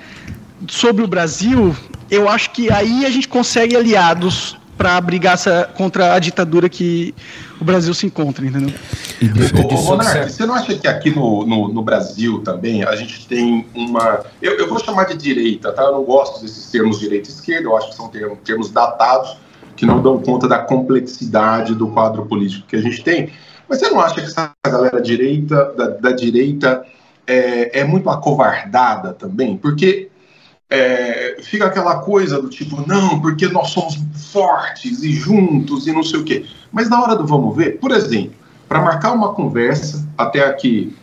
sobre o Brasil, eu acho que aí a gente consegue aliados para brigar essa, contra a ditadura que o Brasil se encontra, entendeu? Ô, Monark, você- você não acha que aqui no, no, no Brasil também a gente tem uma. Eu, eu vou chamar de direita, tá? Eu não gosto desses termos direita e esquerda, eu acho que são termos, termos datados que não dão conta da complexidade do quadro político que a gente tem. Mas você não acha que essa galera direita, da, da direita é, é muito acovardada também? Porque é, fica aquela coisa do tipo, não, porque nós somos fortes e juntos e não sei o quê. Mas na hora do vamos ver, por exemplo, para marcar uma conversa até aqui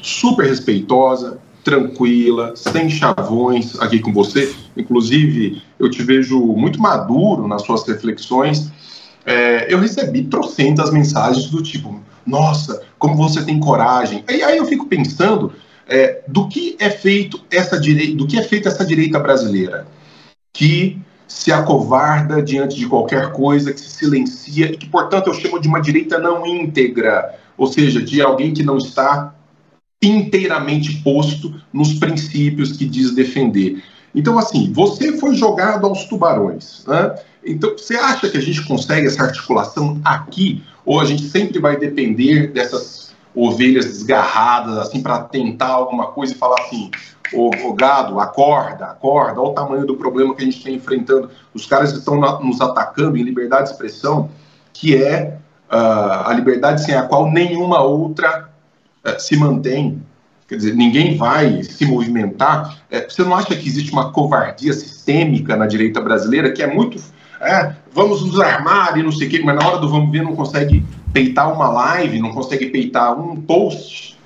super respeitosa, tranquila, sem chavões aqui com você. Inclusive, eu te vejo muito maduro nas suas reflexões. É, eu recebi trocentas mensagens do tipo, nossa, como você tem coragem. E aí eu fico pensando é, do que é feito essa direita, do que é feita essa direita brasileira, que se acovarda diante de qualquer coisa, que se silencia e que, portanto, eu chamo de uma direita não íntegra, ou seja, de alguém que não está inteiramente posto nos princípios que diz defender. Então, assim, você foi jogado aos tubarões. Né? Então, você acha que a gente consegue essa articulação aqui, ou a gente sempre vai depender dessas ovelhas desgarradas, assim, para tentar alguma coisa e falar assim: ô, ô gado, acorda, acorda, olha o tamanho do problema que a gente está enfrentando. Os caras estão nos atacando em liberdade de expressão, que é ah, a liberdade sem a qual nenhuma outra eh, se mantém. Quer dizer, ninguém vai se movimentar. Eh, você não acha que existe uma covardia sistêmica na direita brasileira que é muito. é, vamos nos armar e não sei o quê, mas na hora do vamos ver não consegue peitar uma live, não consegue peitar um post.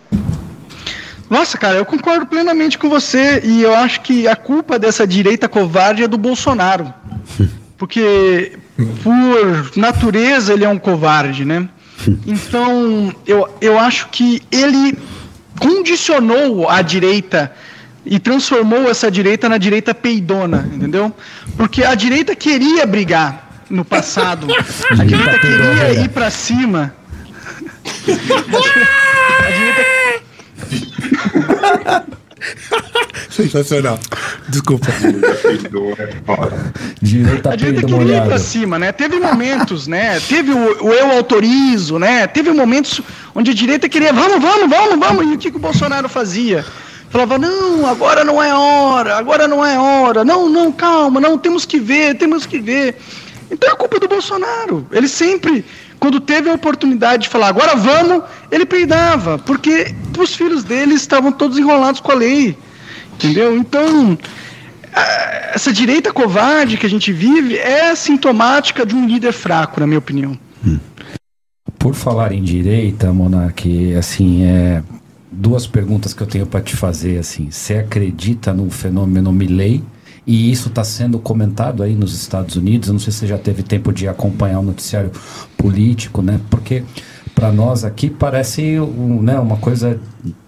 Nossa, cara, eu concordo plenamente com você e eu acho que a culpa dessa direita covarde é do Bolsonaro. [laughs] Porque, por natureza, ele é um covarde, né? [laughs] Então, eu, eu acho que ele condicionou a direita e transformou essa direita na direita peidona, entendeu? Porque a direita queria brigar no passado. [laughs] A direita queria ir pra cima. A direita [laughs] Sensacional. Desculpa. Direita A direita queria ir pra cima, né? Teve momentos, né? Teve o, o eu autorizo, né? Teve momentos onde a direita queria, vamos, vamos, vamos, vamos. E o que, que o Bolsonaro fazia? Falava, não, agora não é hora, agora não é hora. Não, não, calma, não, temos que ver, temos que ver. Então é culpa do Bolsonaro. Ele sempre, quando teve a oportunidade de falar, agora vamos, ele peidava, porque os filhos dele estavam todos enrolados com a lei. Entendeu? Então, essa direita covarde que a gente vive é sintomática de um líder fraco, na minha opinião. Por falar em direita, Monark, assim, é duas perguntas que eu tenho para te fazer, assim. Você acredita no fenômeno Milley? E isso está sendo comentado aí nos Estados Unidos. Eu não sei se você já teve tempo de acompanhar o noticiário político, né? Porque para nós aqui parece um, né, uma coisa,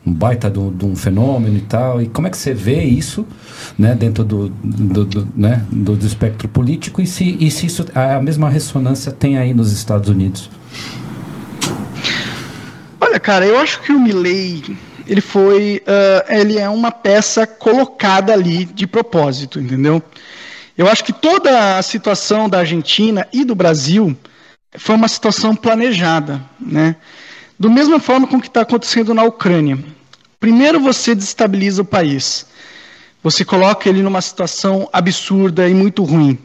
um baita de um fenômeno e tal. E como é que você vê isso, né, dentro do, do, do, né, do, espectro político e se, e se isso a mesma ressonância tem aí nos Estados Unidos? Olha, cara, eu acho que o Milley ele foi, uh, ele é uma peça colocada ali de propósito, entendeu? Eu acho que toda a situação da Argentina e do Brasil foi uma situação planejada, né? Do mesma forma com o que está acontecendo na Ucrânia. Primeiro você desestabiliza o país, você coloca ele numa situação absurda e muito ruim.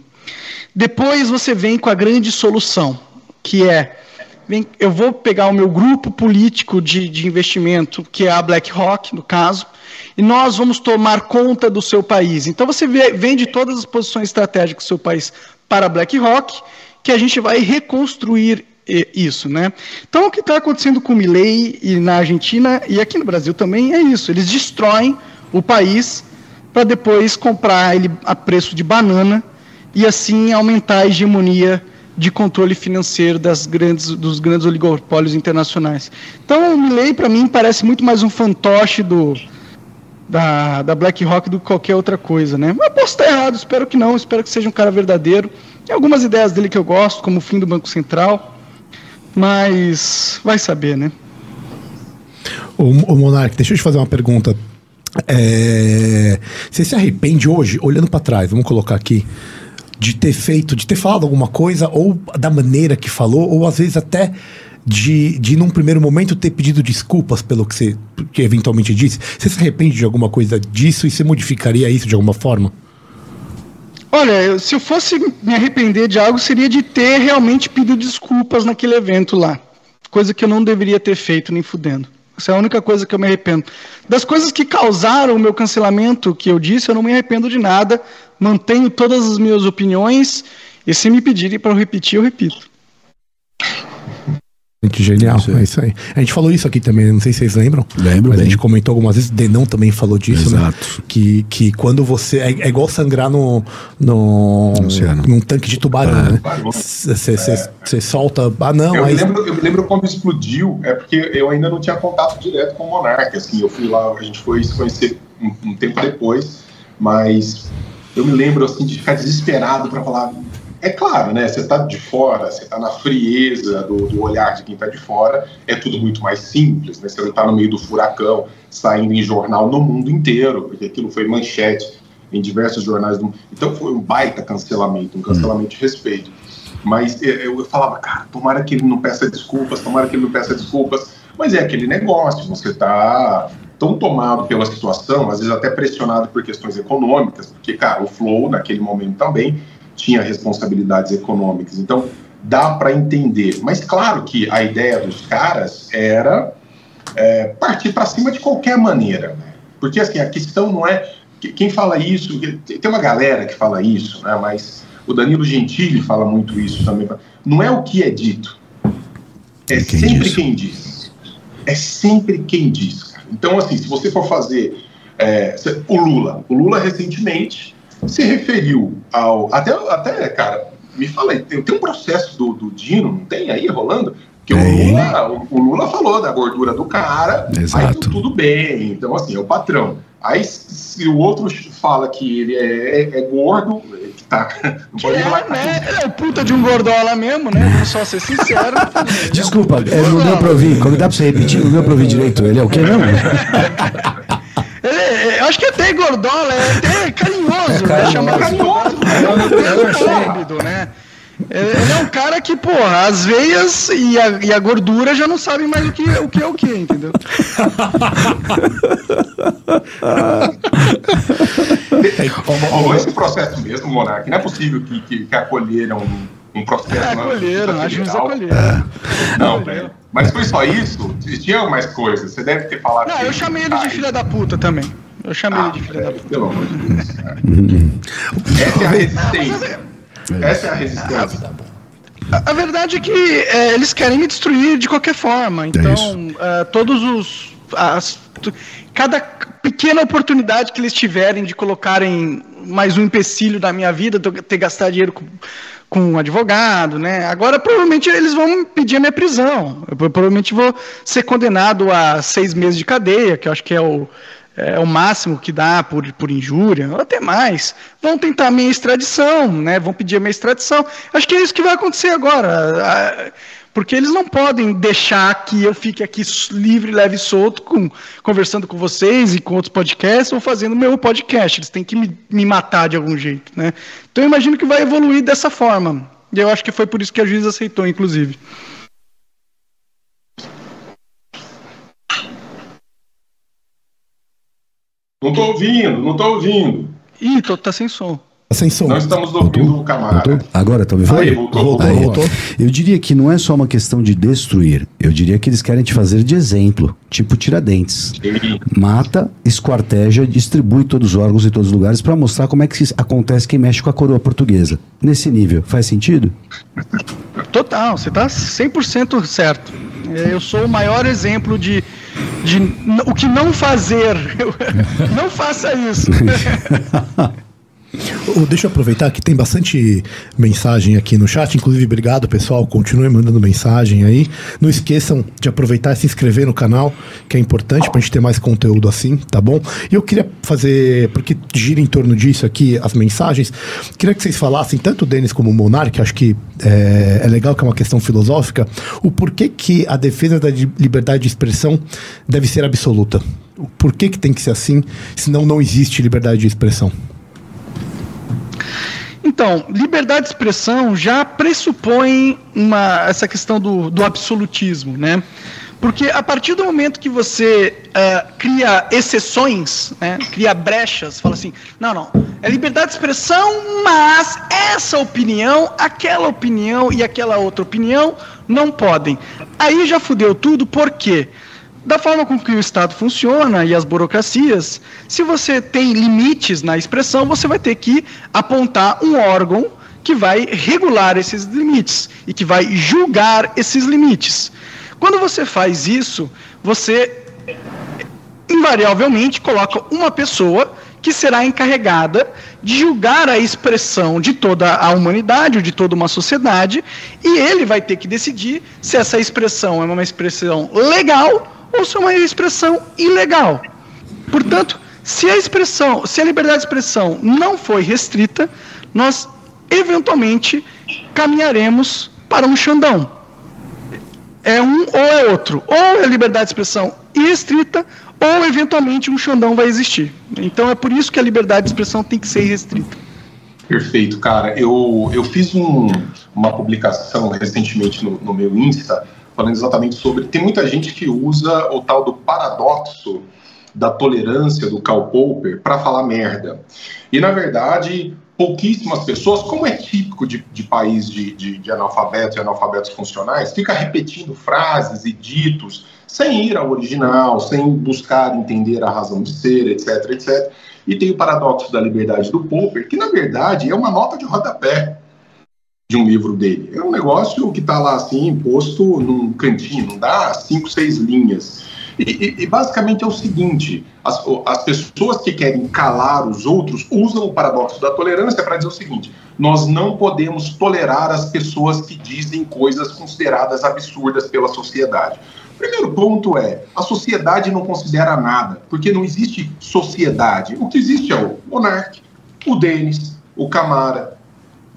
Depois você vem com a grande solução, que é eu vou pegar o meu grupo político de, de investimento, que é a BlackRock, no caso, e nós vamos tomar conta do seu país. Então você vende todas as posições estratégicas do seu país para a BlackRock, que a gente vai reconstruir isso, né? Então o que está acontecendo com o Milley e na Argentina e aqui no Brasil também é isso. Eles destroem o país para depois comprar ele a preço de banana e assim aumentar a hegemonia de controle financeiro das grandes, dos grandes oligopólios internacionais. Então, o Milley, para mim, parece muito mais um fantoche do, da, da BlackRock do que qualquer outra coisa, né? Mas posso estar errado, espero que não, espero que seja um cara verdadeiro. Tem algumas ideias dele que eu gosto, como o fim do Banco Central, mas vai saber, né? O, o Monark, deixa eu te fazer uma pergunta. É, você se arrepende hoje, olhando para trás, vamos colocar aqui, de ter feito, de ter falado alguma coisa, ou da maneira que falou, ou às vezes até de, de num primeiro momento ter pedido desculpas pelo que você que eventualmente disse? Você se arrepende de alguma coisa disso e você modificaria isso de alguma forma? Olha, se eu fosse me arrepender de algo, seria de ter realmente pedido desculpas naquele evento lá. Coisa que eu não deveria ter feito nem fudendo. Essa é a única coisa que eu me arrependo. Das coisas que causaram o meu cancelamento, que eu disse, eu não me arrependo de nada mantenho todas as minhas opiniões e se me pedirem para eu repetir, eu repito. Que genial, é isso aí. A gente falou isso aqui também, não sei se vocês lembram. Lembro. Mas bem. a gente comentou algumas vezes, Denão também falou disso, Exato. né? Que, que quando você. É, é igual sangrar no, no, num tanque de tubarão, é. né? Você solta. Ah, não. Eu, me lembro, eu me lembro quando explodiu, é porque eu ainda não tinha contato direto com o Monarca. Assim, eu fui lá, a gente foi se conhecer um, um tempo depois, mas eu me lembro assim de ficar desesperado para falar. É claro, né? Você está de fora, você está na frieza do, do, olhar de quem está de fora, é tudo muito mais simples, né? Você não está no meio do furacão, saindo em jornal no mundo inteiro, porque aquilo foi manchete em diversos jornais do mundo. Então foi um baita cancelamento, um cancelamento de respeito. Mas eu, eu falava, cara, tomara que ele não peça desculpas, tomara que ele não peça desculpas. Mas é aquele negócio, você está tão tomado pela situação, às vezes até pressionado por questões econômicas, porque, cara, o Flow, naquele momento também, tinha responsabilidades econômicas. Então, dá para entender. Mas, claro que a ideia dos caras era é, partir para cima de qualquer maneira. Né? Porque, assim, a questão não é. Quem fala isso, tem uma galera que fala isso, né? mas o Danilo Gentili fala muito isso também. Não é o que é dito, é quem sempre diz? quem diz. É sempre quem diz. Então, assim, se você for fazer é, o Lula, o Lula recentemente se referiu ao. Até, até cara, me fala aí, tem, tem um processo do, do Dino, não tem aí rolando? Que o Lula, o, o Lula falou da gordura do cara, Exato. aí tudo bem, então assim, é o patrão. Aí se o outro fala que ele é, é, é gordo, que tá. [laughs] Não pode é, falar né? Ele é puta de um gordola mesmo, né? Vamos só ser sincero. [laughs] Desculpa, é, não deu pra ouvir. Como dá pra você repetir? Não deu pra ouvir direito. Ele é o quê mesmo? [laughs] Ele, eu acho que é até gordola, é até carinhoso. É carinhoso. Né? carinhoso. É, é, né? Ele é um cara que, porra, as veias e a, e a gordura já não sabem mais o que, o que é o que, entendeu? Rolou esse processo mesmo, Monark. Não é possível que, que, que acolheram um, um processo. É, acolheram, acho que eles acolheram. É. Não, velho. Mas foi só isso? Tinha mais coisas? Você deve ter falado. Não, eu chamei ele de filha da puta também. Eu chamei ah, ele de filha é, da puta. Pelo amor de Deus. [laughs] Essa é a resistência. Essa é a resistência. A, a verdade é que é, eles querem me destruir de qualquer forma. É então, é todos os. As, cada pequena oportunidade que eles tiverem de colocarem mais um empecilho na minha vida, ter gastar dinheiro com, com um advogado, né? Agora provavelmente eles vão pedir a minha prisão. Eu provavelmente vou ser condenado a seis meses de cadeia, que eu acho que é o é o máximo que dá por, por injúria, ou até mais. Vão tentar minha extradição, né? Vão pedir a minha extradição. Acho que é isso que vai acontecer agora. Porque eles não podem deixar que eu fique aqui livre, leve e solto, com, conversando com vocês e com outros podcasts ou fazendo meu podcast. Eles têm que me, me matar de algum jeito. Né? Então eu imagino que vai evoluir dessa forma. E eu acho que foi por isso que a juiz aceitou, inclusive. Não tô ouvindo, não tô ouvindo. Ih, tô, tá sem som. Sem som. Não estamos ouvindo o camarada. Voltou? Agora, tá me vendo? Aí, voltou, voltou, Aí. voltou. Eu diria que não é só uma questão de destruir. Eu diria que eles querem te fazer de exemplo, tipo Tiradentes. Sim. Mata, esquarteja, distribui todos os órgãos em todos os lugares para mostrar como é que se- acontece quem mexe com a coroa portuguesa. Nesse nível, faz sentido? Total, você tá 100% certo. É, Eu sou o maior exemplo de, de o que não fazer. [laughs] Eu- não faça isso. [laughs] Deixa eu aproveitar que tem bastante mensagem aqui no chat. Inclusive, obrigado, pessoal. Continuem mandando mensagem aí. Não esqueçam de aproveitar e se inscrever no canal, que é importante pra gente ter mais conteúdo assim, tá bom? E eu queria fazer, porque gira em torno disso aqui as mensagens, queria que vocês falassem, tanto o Denis como o Monark, acho que é, é legal que é uma questão filosófica, o porquê que a defesa da li- liberdade de expressão deve ser absoluta. O porquê que tem que ser assim, senão não existe liberdade de expressão. Então, liberdade de expressão já pressupõe uma, essa questão do, do absolutismo, né? Porque a partir do momento que você eh, cria exceções, né, cria brechas, fala assim, não, não, é liberdade de expressão, mas essa opinião, aquela opinião e aquela outra opinião não podem. Aí já fudeu tudo, por quê? Da forma com que o Estado funciona e as burocracias, se você tem limites na expressão, você vai ter que apontar um órgão que vai regular esses limites e que vai julgar esses limites. Quando você faz isso, você invariavelmente coloca uma pessoa que será encarregada de julgar a expressão de toda a humanidade ou de toda uma sociedade, e ele vai ter que decidir se essa expressão é uma expressão legal ou se é uma expressão ilegal. Portanto, se a expressão, se a liberdade de expressão não foi restrita, nós eventualmente caminharemos para um Xandão é um ou é outro. Ou é liberdade de expressão irrestrita, ou eventualmente um Xandão vai existir. Então é por isso que a liberdade de expressão tem que ser restrita. Perfeito, cara. Eu, eu fiz um- uma publicação recentemente no, no meu Insta falando exatamente sobre. Tem muita gente que usa o tal do paradoxo da tolerância do Karl Popper para falar merda. E na verdade, pouquíssimas pessoas, como é típico de, de país de, de, de analfabetos e analfabetos funcionais, fica repetindo frases e ditos sem ir ao original, sem buscar entender a razão de ser, etc, etc. E tem o paradoxo da liberdade do Popper, que na verdade é uma nota de rodapé de um livro dele. É um negócio que está lá assim, posto num cantinho, não dá cinco, seis linhas. E, e- e basicamente é o seguinte: as, as pessoas que querem calar os outros usam o paradoxo da tolerância para dizer o seguinte: nós não podemos tolerar as pessoas que dizem coisas consideradas absurdas pela sociedade. Primeiro ponto é: a sociedade não considera nada, porque não existe sociedade. O que existe é o Monark, o Denis, o Camara,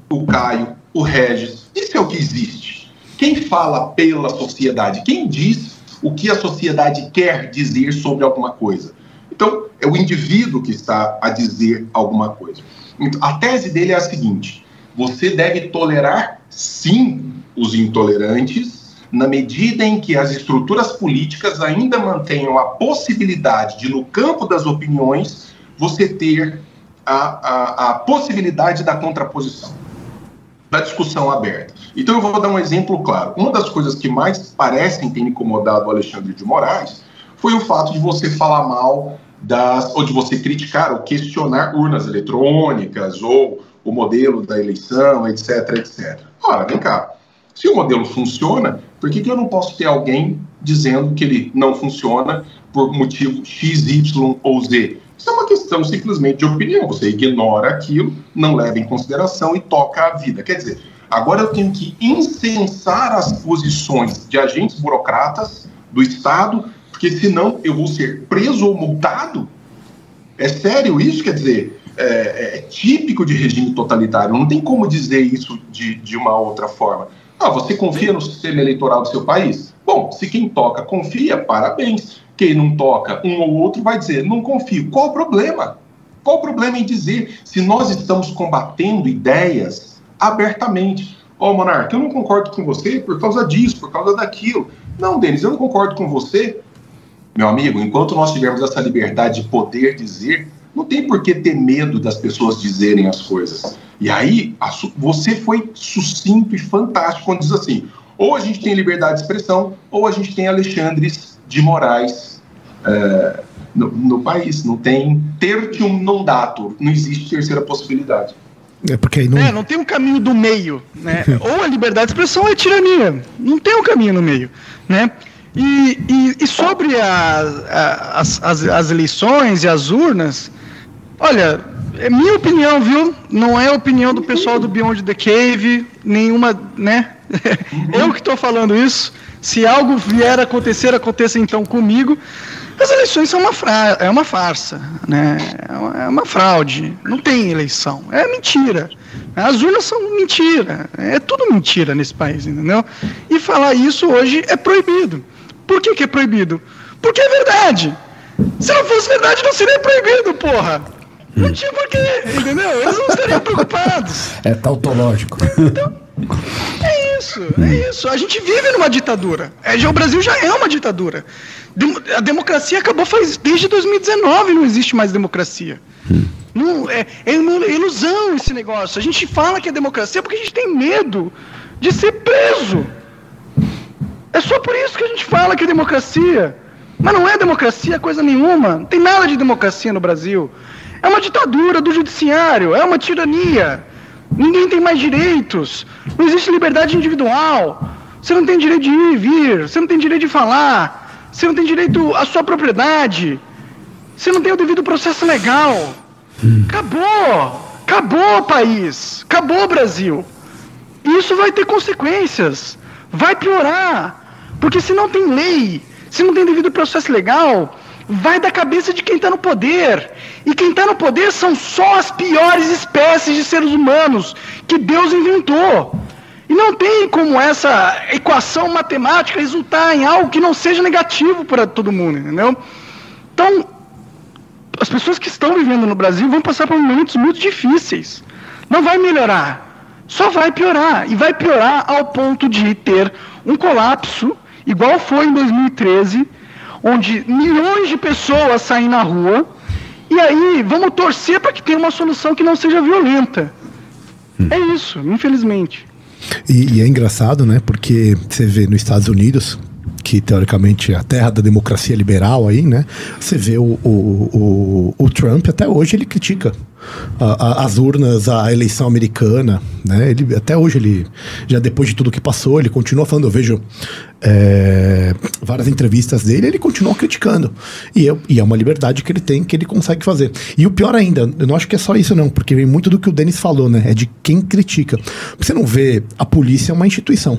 o Caio, o Regis. Isso é o que existe. Quem fala pela sociedade? Quem diz o que a sociedade quer dizer sobre alguma coisa? Então, é o indivíduo que está a dizer alguma coisa. Então, a tese dele é a seguinte: você deve tolerar, sim, os intolerantes, na medida em que as estruturas políticas ainda mantenham a possibilidade de, no campo das opiniões, você ter a, a, a possibilidade da contraposição da discussão aberta. Então eu vou dar um exemplo claro. Uma das coisas que mais parecem ter incomodado o Alexandre de Moraes foi o fato de você falar mal das, ou de você criticar ou questionar urnas eletrônicas ou o modelo da eleição, etc, etc. Ora, vem cá. Se o modelo funciona, por que, que eu não posso ter alguém dizendo que ele não funciona por motivo X, Y ou Z? Isso é uma questão simplesmente de opinião. Você ignora aquilo, não leva em consideração e toca a vida. Quer dizer, agora eu tenho que incensar as posições de agentes burocratas do Estado, porque senão eu vou ser preso ou multado? É sério isso? Quer dizer, é, é típico de regime totalitário. Não tem como dizer isso de, de uma outra forma. Ah, você confia no sistema eleitoral do seu país? Bom, se quem toca confia, parabéns. Quem não toca, um ou outro vai dizer, não confio. Qual o problema? Qual o problema em dizer se nós estamos combatendo ideias abertamente? Ó, oh, Monarca, eu não concordo com você por causa disso, por causa daquilo. Não, Denis, eu não concordo com você. Meu amigo, enquanto nós tivermos essa liberdade de poder dizer, não tem por que ter medo das pessoas dizerem as coisas. E aí, você foi sucinto e fantástico quando diz assim: ou a gente tem liberdade de expressão, ou a gente tem Alexandres de Moraes é, no, no, país. Não tem tertium non datur, não existe terceira possibilidade. É porque não... É, não tem um caminho do meio, né? [laughs] ou a liberdade de expressão ou a tirania. Não tem um caminho no meio, né? E, e, e sobre a, a, as, as, as eleições e as urnas, olha, é minha opinião, viu? Não é a opinião do pessoal do Beyond the Cave, nenhuma, né? [laughs] Eu que estou falando isso. Se algo vier a acontecer, aconteça então comigo. As eleições são uma, fra é uma farsa, né? É uma, é uma fraude. Não tem eleição. É mentira. As urnas são mentira. É tudo mentira nesse país, entendeu? E falar isso hoje é proibido. Por que, que é proibido? Porque é verdade. Se não fosse verdade, não seria proibido, porra. Não tinha porquê, entendeu? Eles não estariam preocupados. É tautológico. Então, é isso, é isso. A gente vive numa ditadura. É, já, o Brasil já é uma ditadura. a democracia acabou faz desde 2019, não existe mais democracia. Não, é, é ilusão esse negócio. A gente fala que é democracia porque a gente tem medo de ser preso. É só por isso que a gente fala que é democracia. Mas não é democracia coisa nenhuma. Não tem nada de democracia no Brasil. É uma ditadura do judiciário, é uma tirania. Ninguém tem mais direitos. Não existe liberdade individual. Você não tem direito de ir e vir. Você não tem direito de falar. Você não tem direito à sua propriedade. Você não tem o devido processo legal. Acabou. Acabou o país. Acabou o Brasil. Isso vai ter consequências. Vai piorar. Porque se não tem lei, se não tem devido processo legal, vai da cabeça de quem está no poder. E quem está no poder são só as piores espécies de seres humanos que Deus inventou. E não tem como essa equação matemática resultar em algo que não seja negativo para todo mundo, entendeu? Então, as pessoas que estão vivendo no Brasil vão passar por momentos muito difíceis. Não vai melhorar. Só vai piorar. E vai piorar ao ponto de ter um colapso, igual foi em 2013, onde milhões de pessoas saem na rua e aí, vamos torcer para que tenha uma solução que não seja violenta. Hum. É isso, infelizmente. E, e, é engraçado, né? Porque você vê nos Estados Unidos, que teoricamente é a terra da democracia liberal aí, né? Você vê o, o, o, o Trump, até hoje ele critica a, a, as urnas, a eleição americana, né? Ele, até hoje ele, já depois de tudo que passou, ele continua falando, eu vejo é, várias entrevistas dele, ele continua criticando. E, eu, e é uma liberdade que ele tem, que ele consegue fazer. E o pior ainda, eu não acho que é só isso não, porque vem muito do que o Denis falou, né? É de quem critica. Você não vê a polícia é uma instituição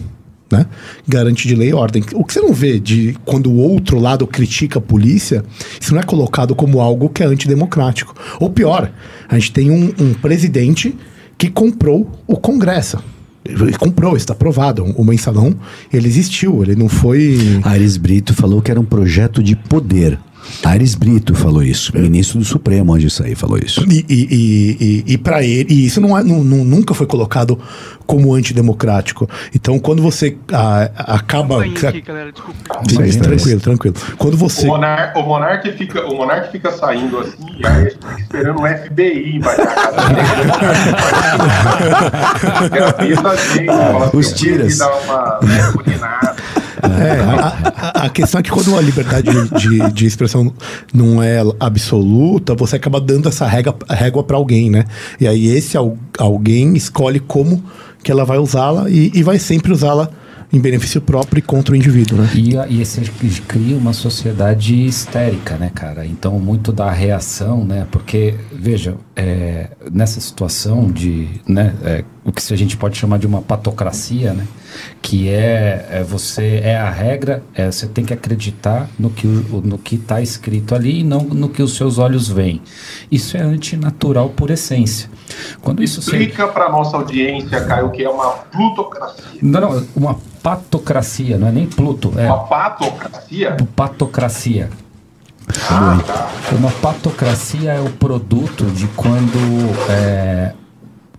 né? Garante de lei e ordem. O que você não vê de quando o outro lado critica a polícia, isso não é colocado como algo que é antidemocrático. Ou pior, a gente tem um, um presidente que comprou o Congresso. Ele comprou, está aprovado. O mensalão, ele existiu, ele não foi. Aires Brito falou que era um projeto de poder. Aires Brito falou isso, ministro do Supremo, onde isso aí falou isso. E, e, e, e para ele, e isso não, é, não, não, nunca foi colocado como antidemocrático. Então, quando você a, acaba. Aqui, galera, Sim, tranquilo, tranquilo. Quando você. O, monar, o, monarca fica, o monarca fica saindo assim, e aí a gente fica esperando o FBI embaixo da casa. [laughs] Os tiras. Dá uma né, é, a, a, questão é que quando a liberdade de, de, expressão não é absoluta, você acaba dando essa régua, régua para alguém, né? E aí esse alguém escolhe como que ela vai usá-la e, e vai sempre usá-la em benefício próprio e contra o indivíduo, né? E, e esse cria uma sociedade histérica, né, cara? Então, muito da reação, né? Porque, veja, é, nessa situação de, né, é, o que a gente pode chamar de uma patocracia, né? Que é, é você, é a regra, é, você tem que acreditar no que no que está escrito ali e não no que os seus olhos veem. Isso é antinatural por essência. Quando isso se... Explica para nossa audiência, Caio, que é uma plutocracia. Não, não, uma patocracia, não é nem Pluto, é Uma patocracia? patocracia. Ah, tá. Uma patocracia é o produto de quando é,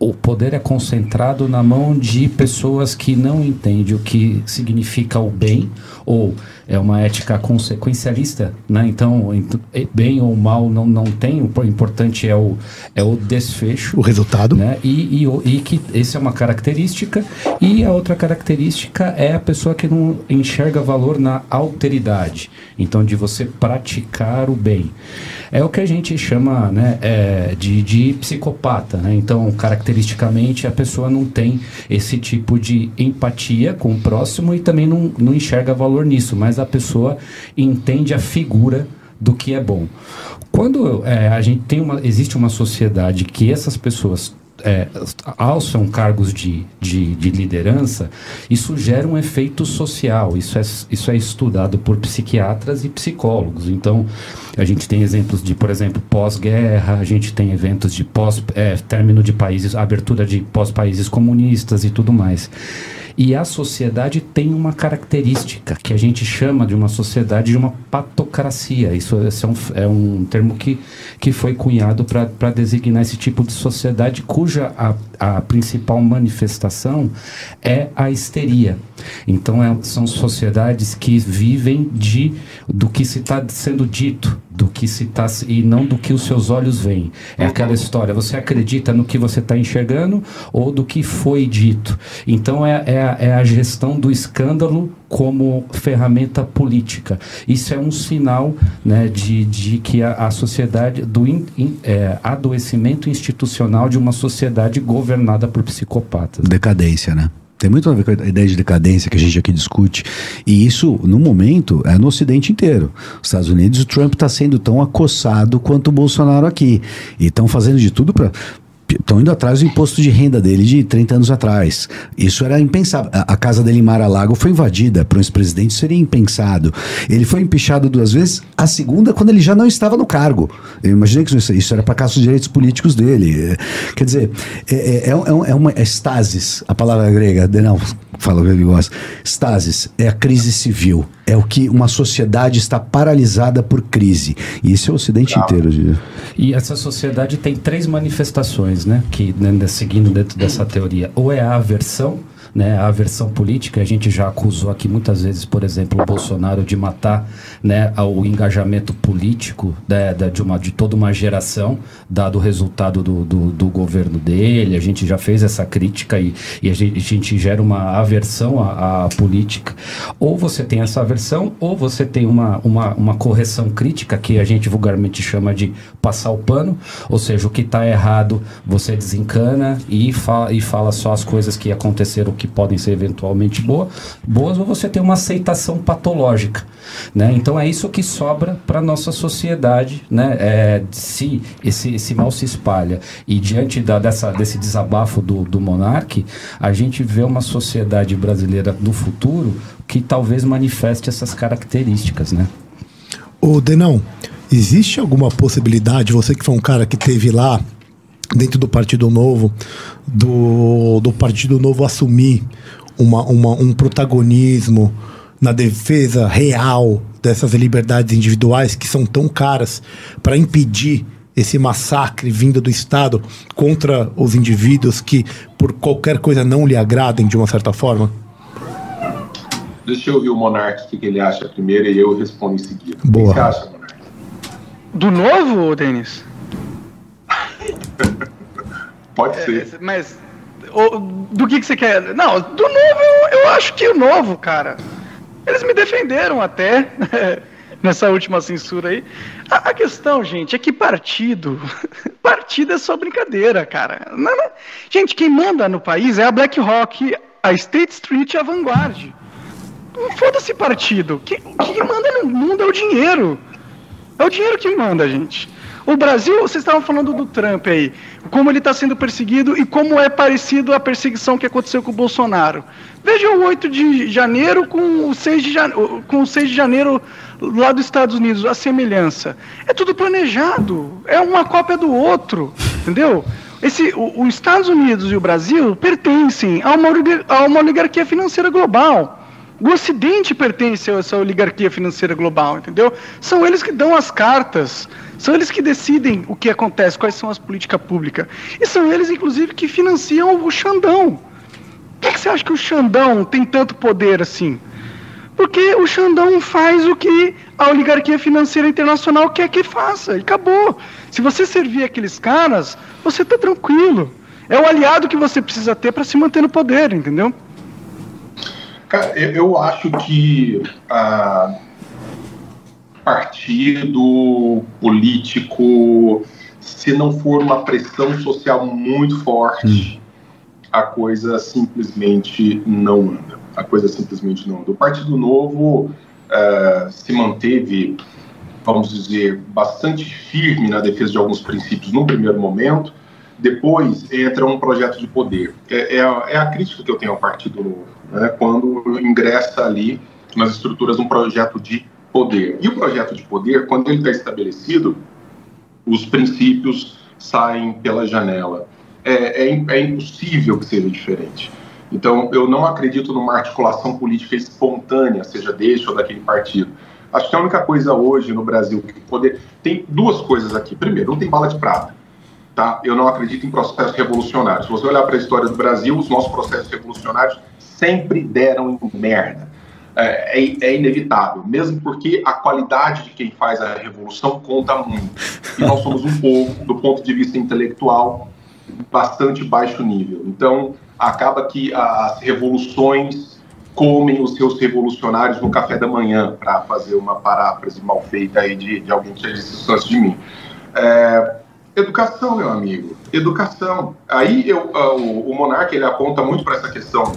o poder é concentrado na mão de pessoas que não entendem o que significa o bem ou é uma ética consequencialista, né? Então, ent- bem ou mal não, não tem, o importante é o, é o desfecho O resultado. né? E, e, e que essa é uma característica. E a outra característica é a pessoa que não enxerga valor na alteridade. Então, de você praticar o bem. É o que a gente chama né, é, de, de psicopata. Né? Então, caracteristicamente, a pessoa não tem esse tipo de empatia com o próximo e também não, não enxerga valor nisso, mas a pessoa entende a figura do que é bom. Quando é, a gente tem uma, existe uma sociedade que essas pessoas é, alçam cargos de, de, de liderança, isso gera um efeito social. Isso é, isso é estudado por psiquiatras e psicólogos. Então, a gente tem exemplos de, por exemplo, pós-guerra, a gente tem eventos de pós, é, término de países, abertura de pós-países comunistas e tudo mais. E a sociedade tem uma característica que a gente chama de uma sociedade de uma patocracia. Isso, é, um, é um termo que, que foi cunhado para designar esse tipo de sociedade cuja a, a principal manifestação é a histeria. Então, é- são sociedades que vivem de do que se está sendo dito, do que se está e não do que os seus olhos veem. É aquela história. Você acredita no que você está enxergando ou do que foi dito? Então é, é, a, é a gestão do escândalo como ferramenta política. Isso é um sinal né, de, de que a, a sociedade do in- in- é, adoecimento institucional de uma sociedade governada por psicopatas. Decadência, né? Tem muito a ver com a ideia de decadência que a gente aqui discute. E isso, no momento, é no Ocidente inteiro. Os Estados Unidos, o Trump está sendo tão acossado quanto o Bolsonaro aqui. E estão fazendo de tudo para. Estão indo atrás do imposto de renda dele de 30 anos atrás. Isso era impensável. A, a casa dele em Mar-a-Lago foi invadida. Para um ex-presidente seria impensado. Ele foi empichado duas vezes. A segunda, quando ele já não estava no cargo. Eu imaginei que isso, isso era para caça dos direitos políticos dele. Quer dizer, é, é, é, é uma é estasis, a palavra grega. Denão fala ele gosta. Estasis é a crise civil. É o que uma sociedade está paralisada por crise. E isso é o Ocidente inteiro. diria. E essa sociedade tem três manifestações, né? Que, né, seguindo dentro dessa teoria, ou é a aversão, né? A aversão política, a gente já acusou aqui muitas vezes, por exemplo, o Bolsonaro de matar, né, a- o engajamento político né, da- de, uma, de toda uma geração, dado o resultado do, do, do governo dele. A gente já fez essa crítica e, e a, gente, a gente gera uma aversão à, à política. Ou você tem essa aversão, ou você tem uma, uma, uma correção crítica, que a gente vulgarmente chama de passar o pano, ou seja, o que está errado você desencana e fala, e fala só as coisas que aconteceram que podem ser eventualmente boa, boas, ou você tem uma aceitação patológica. Né? Então é isso que sobra para nossa sociedade, né? É, se esse, esse mal se espalha e diante da, dessa, desse desabafo do, do monarque, a gente vê uma sociedade brasileira do futuro que talvez manifeste essas características, né? Ô, Denão, existe alguma possibilidade, você que foi um cara que teve lá dentro do Partido Novo, do, do Partido Novo assumir uma, uma- um protagonismo na defesa real dessas liberdades individuais que são tão caras para impedir esse massacre vindo do Estado contra os indivíduos que por qualquer coisa não lhe agradem de uma certa forma? Deixa eu ouvir o Monark o que que ele acha primeiro e eu respondo em seguida. Boa. O que você acha, Monark? Do novo, Denis? [laughs] Pode É, ser. mas o- do que, que você quer? Não, do novo eu, eu acho que o novo, cara. Eles me defenderam até [laughs] nessa última censura aí. A, a questão, gente, é que partido. [laughs] Partido é só brincadeira, cara. Não, não- Gente, quem manda no país é a BlackRock, a State Street e a Vanguard. Foda-se partido. Quem, quem manda no mundo é o dinheiro. É o dinheiro que manda, gente. O Brasil, vocês estavam falando do Trump aí, como ele está sendo perseguido e como é parecido a perseguição que aconteceu com o Bolsonaro. Veja o 8 de janeiro com o 6 de, jane... com o 6 de janeiro lá dos Estados Unidos, a semelhança. É tudo planejado, é uma cópia do outro, entendeu? esse, o, os Estados Unidos e o Brasil pertencem a uma, a uma oligarquia financeira global. O Ocidente pertence a essa oligarquia financeira global, entendeu? São eles que dão as cartas, são eles que decidem o que acontece, quais são as políticas públicas. E são eles, inclusive, que financiam o Xandão. Por que, que você acha que o Xandão tem tanto poder assim? Porque o Xandão faz o que a oligarquia financeira internacional quer que faça. E acabou. Se você servir aqueles caras, você está tranquilo. É o aliado que você precisa ter para se manter no poder, entendeu? Cara, eu, acho que ah, partido político, se não for uma pressão social muito forte, hum. a coisa simplesmente não anda. A coisa simplesmente não anda. O Partido Novo uh, se manteve, vamos dizer, bastante firme na defesa de alguns princípios no primeiro momento. Depois entra um projeto de poder. É, é, a, é a crítica que eu tenho ao Partido Novo, né, quando ingressa ali nas estruturas um projeto de poder. E o projeto de poder, quando ele está estabelecido, os princípios saem pela janela. É, é, é, impossível que seja diferente. Então, eu não acredito numa articulação política espontânea, seja deste ou daquele partido. Acho que a única coisa hoje no Brasil que poder. Tem duas coisas aqui. Primeiro, não tem bala de prata. Tá? Eu não acredito em processos revolucionários. Se você olhar para a história do Brasil, os nossos processos revolucionários sempre deram em merda. É, é, é, inevitável, mesmo porque a qualidade de quem faz a revolução conta muito. E nós somos um povo, do ponto de vista intelectual, bastante baixo nível. Então, acaba que as revoluções comem os seus revolucionários no café da manhã, para fazer uma paráfrase mal feita aí de, de alguém que isso antes de mim. É, educação, meu amigo, educação. Aí eu, uh, o, o Monarca ele aponta muito para essa questão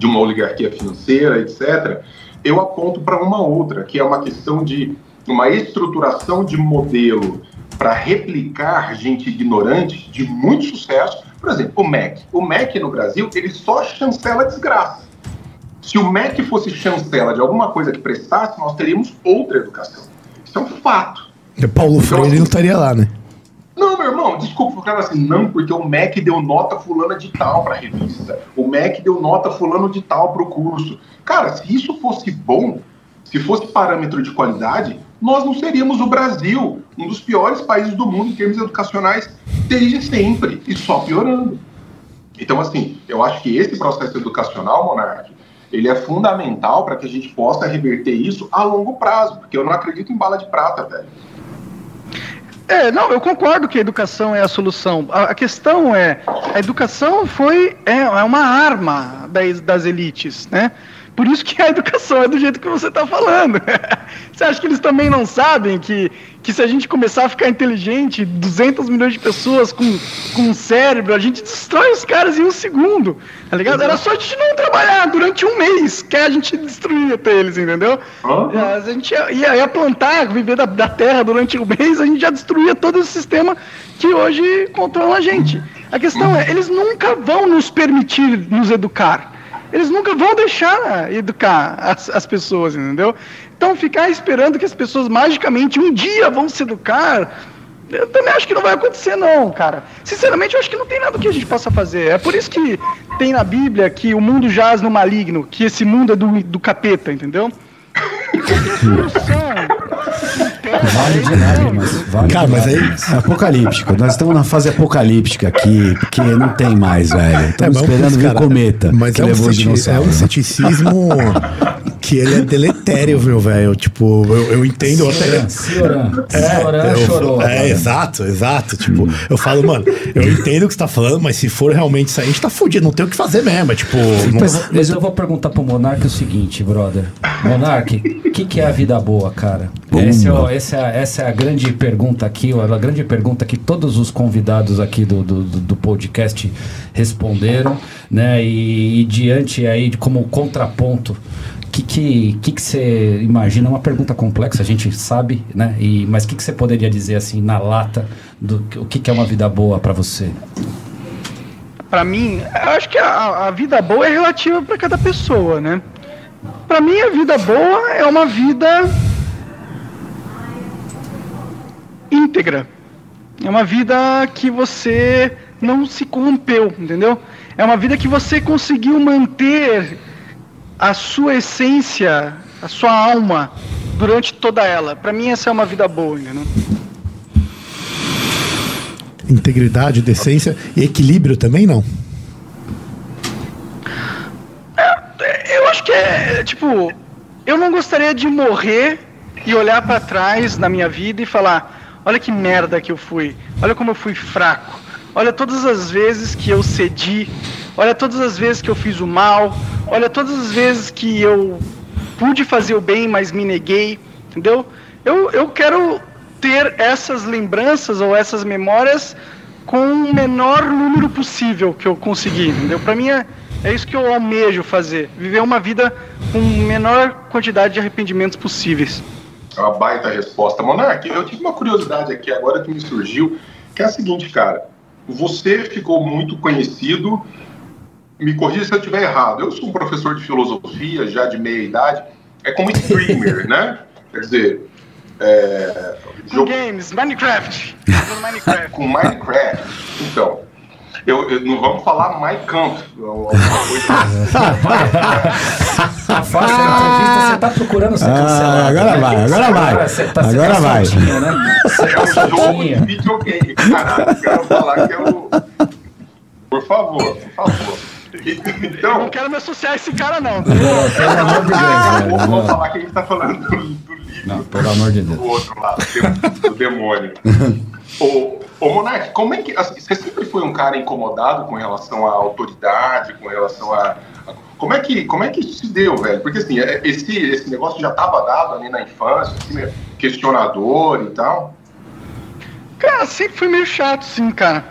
de uma oligarquia financeira, etc. Eu aponto para uma outra, que é uma questão de uma estruturação de modelo para replicar gente ignorante de muito sucesso. Por exemplo, o MEC. O MEC no Brasil, ele só chancela desgraça. Se o MEC fosse chancela de alguma coisa que prestasse, nós teríamos outra educação. Isso é um fato. E Paulo então, Freire assim, não estaria lá, né? Não, meu irmão, desculpa, cara assim, não, porque o MEC deu nota fulana de tal para a revista. O MEC deu nota fulano de tal para o curso. Cara, se isso fosse bom, se fosse parâmetro de qualidade, nós não seríamos o Brasil, um dos piores países do mundo em termos educacionais, desde sempre, e só piorando. Então, assim, eu acho que esse processo educacional, Monark, ele é fundamental para que a gente possa reverter isso a longo prazo, porque eu não acredito em bala de prata, velho. É, não, eu concordo que a educação é a solução. A, a questão é, a educação foi é, é uma arma das, das elites, né? Por isso que a educação é do jeito que você está falando. [laughs] você acha que eles também não sabem que, que se a gente começar a ficar inteligente, 200 milhões de pessoas com, com um cérebro, a gente destrói os caras em um segundo, tá ligado? Era só a gente não trabalhar durante um mês que a gente destruía eles, entendeu? Uhum. A gente ia, ia, ia, plantar, viver da, da terra durante um mês, a gente já destruía todo o sistema que hoje controla a gente. A questão é, eles nunca vão nos permitir nos educar. Eles nunca vão deixar educar as, as pessoas, entendeu? Então, ficar esperando que as pessoas magicamente um dia vão se educar, eu também acho que não vai acontecer, não, cara. Sinceramente, eu acho que não tem nada que a gente possa fazer. É por isso que tem na Bíblia que o mundo jaz no maligno, que esse mundo é do, do capeta, entendeu? Vale de lágrimas. Vale Cara, mas aí. É apocalíptico. Nós estamos na fase apocalíptica aqui, porque não tem mais, velho. Estamos é, esperando vir o cometa. Mas é um, ceti é um ceticismo que ele é deletério, [laughs] meu velho. Tipo, eu, eu entendo até. Cioran, é, chorou. É, exato, exato. Tipo, hum. eu falo, mano, eu entendo o que você tá falando, mas se for realmente isso aí, a gente tá fudido, não tem o que fazer mesmo. É, tipo. Mas, não... mas eu vou perguntar pro Monark o seguinte, brother. Monark, o que, que é a vida boa, cara? Esse é o, essa, é, essa é a grande pergunta aqui, a grande pergunta que todos os convidados aqui do, do, do podcast responderam, né? E, e diante aí, como contraponto que que, que você imagina? É uma pergunta complexa, a gente sabe, né? E, mas o que, que você poderia dizer assim na lata do o que, que é uma vida boa para você? Para mim, acho que a, a vida boa é relativa para cada pessoa, né? Para mim, a vida boa é uma vida íntegra. É uma vida que você não se corrompeu, entendeu? É uma vida que você conseguiu manter a sua essência, a sua alma durante toda ela. Para mim essa é uma vida boa, entendeu? Integridade, decência e equilíbrio também não. É, eu acho que é, tipo, eu não gostaria de morrer e olhar para trás na minha vida e falar: olha que merda que eu fui, olha como eu fui fraco, olha todas as vezes que eu cedi, olha todas as vezes que eu fiz o mal, olha todas as vezes que eu pude fazer o bem, mas me neguei, entendeu? Eu, eu quero ter essas lembranças ou essas memórias com o menor número possível que eu conseguir, entendeu? Para mim é, é isso que eu almejo fazer, viver uma vida com menor quantidade de arrependimentos possíveis. É uma baita resposta. Monark, eu tive uma curiosidade aqui agora que me surgiu, que é a seguinte, cara. Você ficou muito conhecido, me corrija se eu estiver errado. Eu sou um professor de filosofia, já de meia idade, é como streamer, [laughs] né? Quer dizer, é, Com jogo... games, Minecraft. Minecraft. Com Minecraft. Então, eu, eu, não vamos falar My Camp. [laughs] A faixa da entrevista, você tá procurando ser cancelado. Ah, agora né? vai, agora vai. Você tá, Agora você tá vai. soltinho, né? Você É tá um jogo de videogame, caralho. Quero falar que é o. Por favor, por favor. Eu não Então, quero me associar a esse cara, não. Pelo amor de Deus, vamos, velho. vamos falar que a gente tá falando do, do livro Não, pelo amor de Deus. do outro lado, do demônio. [laughs] Ô, ô Monark, como é que. assim, Você sempre foi um cara incomodado com relação à autoridade, com relação a. a- Como é, que, como é que isso se deu, velho? Porque assim, é- esse, esse negócio já estava dado ali na infância, assim, né? questionador e tal. Cara, sempre fui meio chato, sim, cara.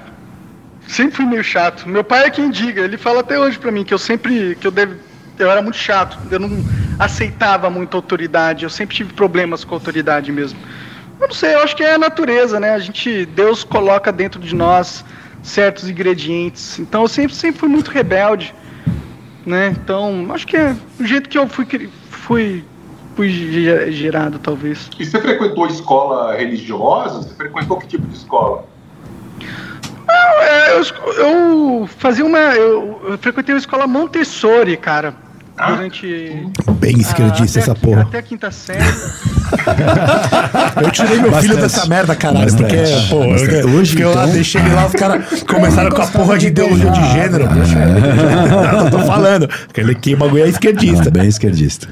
Sempre fui meio chato. Meu pai é quem diga, ele fala até hoje pra mim que eu sempre. que eu deve, eu era muito chato, eu não aceitava muito autoridade, eu sempre tive problemas com autoridade mesmo. Eu não sei, eu acho que é a natureza, né? A gente, Deus coloca dentro de nós certos ingredientes. Então eu sempre, sempre fui muito rebelde, né? Então, acho que é o jeito que eu fui, fui, fui ge- gerado, talvez. E você frequentou escola religiosa? Você frequentou que tipo de escola? É, eu, eu fazia uma. Eu, eu frequentei uma escola Montessori, cara. Ah. Durante. Bem esquerdista a- essa a porra. Até a quinta série. [laughs] Eu tirei meu filho Bastante. dessa merda, caralho. Bastante. Porque, pô, eu, Bastante. eu, Hoje, fiquei lá, então- deixei ele lá, os caras [laughs] começaram com a porra de ideologia de gênero. [laughs] Não, eu tô falando. Aquele que bagulho é esquerdista. Ah, bem esquerdista.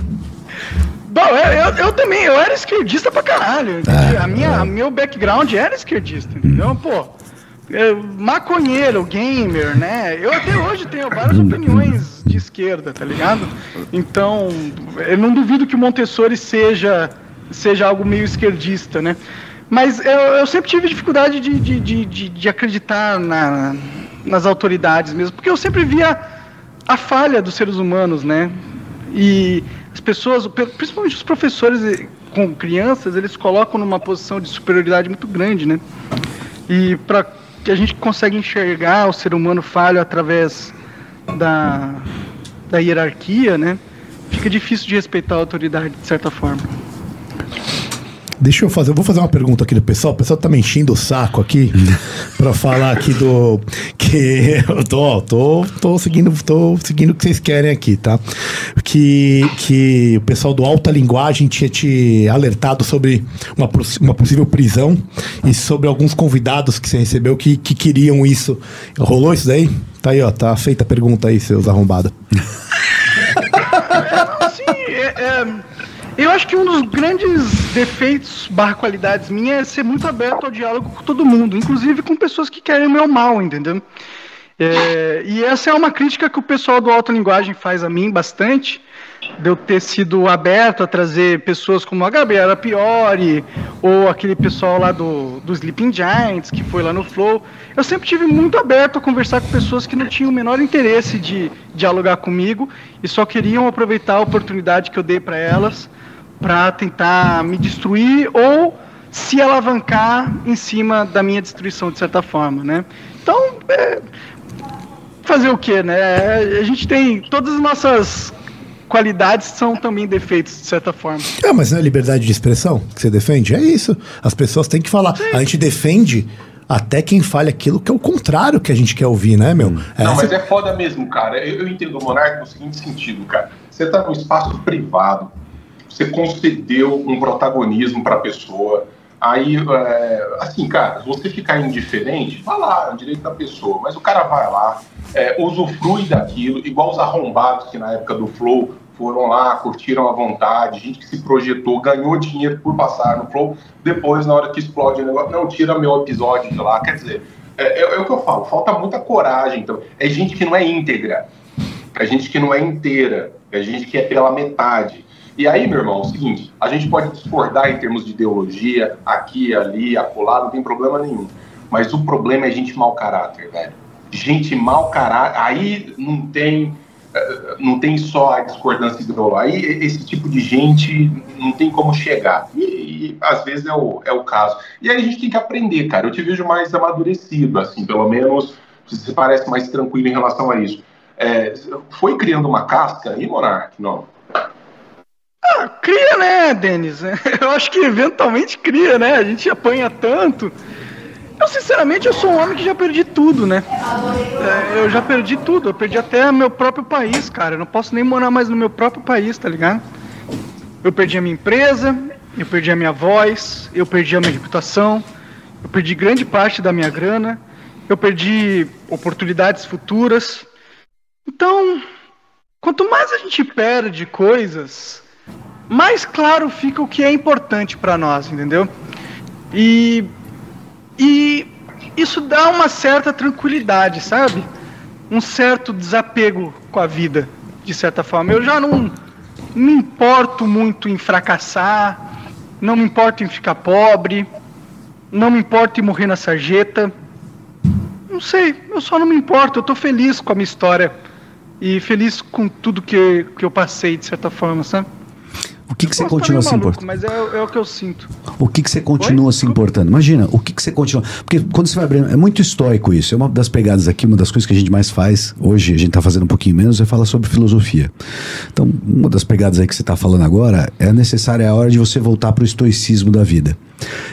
Bom, eu, eu, eu também, eu era esquerdista pra caralho. entende? a minha, meu background era esquerdista, entendeu? Pô, é, maconheiro, gamer, né? Eu até hoje tenho várias opiniões de esquerda, tá ligado? Então, eu não duvido que o Montessori seja, seja algo meio esquerdista, né? Mas eu, eu sempre tive dificuldade de, de, de, de, de acreditar na, nas autoridades mesmo, porque eu sempre via a falha dos seres humanos, né? E as pessoas, principalmente os professores eh, com crianças, eles colocam numa posição de superioridade muito grande, né? E para a gente consegue enxergar o ser humano falho através da, da hierarquia, né? Fica difícil de respeitar a autoridade de certa forma. Deixa eu fazer, eu vou fazer uma pergunta aqui do pessoal. O pessoal tá me enchendo o saco aqui [laughs] pra falar aqui do que eu tô, tô, tô seguindo, tô seguindo o que vocês querem aqui, tá? Que que o pessoal do Alta Linguagem tinha te alertado sobre uma, uma possível prisão e sobre alguns convidados que você recebeu que, que queriam isso. Rolou isso daí? Tá aí, ó, tá feita a pergunta aí, seus arrombados. Sim, [laughs] [laughs] é- é, eu acho que um dos grandes defeitos barra qualidades minha é ser muito aberto ao diálogo com todo mundo, inclusive com pessoas que querem o meu mal, entendeu? É, e essa é uma crítica que o pessoal do Alta Linguagem faz a mim bastante, de eu ter sido aberto a trazer pessoas como a Gabriela Piori, ou aquele pessoal lá do, do Sleeping Giants, que foi lá no Flow. Eu sempre tive muito aberto a conversar com pessoas que não tinham o menor interesse de dialogar comigo e só queriam aproveitar a oportunidade que eu dei para elas para tentar me destruir ou se alavancar em cima da minha destruição, de certa forma, né? Então, é, fazer o quê, né? A gente tem todas as nossas qualidades são também defeitos, de certa forma. Ah, mas não é liberdade de expressão que você defende? É isso. As pessoas têm que falar. A gente defende até quem fale aquilo que é o contrário que a gente quer ouvir, né, meu? É, Não, mas é foda mesmo, cara. Eu, eu entendo o Monark no seguinte sentido, cara. Você tá num espaço privado, você concedeu um protagonismo pra pessoa. Aí, é, assim, cara, você ficar indiferente, vai lá, é o direito da pessoa. Mas o cara vai lá, é, usufrui daquilo, igual os arrombados que na época do Flow foram lá, curtiram à vontade, gente que se projetou, ganhou dinheiro por passar no Flow. Depois, na hora que explode o negócio, não, tira meu episódio de lá. Quer dizer, é, é- é o que eu falo, falta muita coragem. Então, é gente que não é íntegra, é gente que não é inteira, é gente que é pela metade. E aí, meu irmão, é o seguinte, a gente pode discordar em termos de ideologia, aqui, ali, acolá, não tem problema nenhum. Mas o problema é gente mau caráter, velho. Gente mau caráter, aí não tem, eh, não tem só a discordância ideológica. Aí esse tipo de gente não tem como chegar. E, e, às vezes é o, é o caso. E aí a gente tem que aprender, cara. Eu te vejo mais amadurecido, assim, pelo menos você parece mais tranquilo em relação a isso. É, foi criando uma casca aí, Monark? Não. Ah, cria, né, Denis? [laughs] Eu acho que eventualmente cria, né? A gente apanha tanto. Eu, sinceramente, eu sou um homem que já perdi tudo, né? É, eu já perdi tudo. Eu perdi até meu próprio país, cara. Eu não posso nem morar mais no meu próprio país, tá ligado? Eu perdi a minha empresa, eu perdi a minha voz, eu perdi a minha reputação, eu perdi grande parte da minha grana, eu perdi oportunidades futuras. Então, quanto mais a gente perde coisas, mais claro fica o que é importante para nós, entendeu? E, e isso dá uma certa tranquilidade, sabe? Um certo desapego com a vida, de certa forma. Eu já não me importo muito em fracassar, não me importo em ficar pobre, não me importo em morrer na sarjeta. Não sei, eu só não me importo, eu tô feliz com a minha história e feliz com tudo que, que eu passei, de certa forma, sabe? O que, que você continua se maluco, importando? Mas é, é o que eu sinto. O que, que você continua Oi? se importando? Imagina, o que, que você continua. Porque quando você vai abrindo. É muito estoico isso. É uma das pegadas aqui, uma das coisas que a gente mais faz. Hoje a gente está fazendo um pouquinho menos, é falar sobre filosofia. Então, uma das pegadas aí que você está falando agora é necessária é a hora de você voltar para o estoicismo da vida.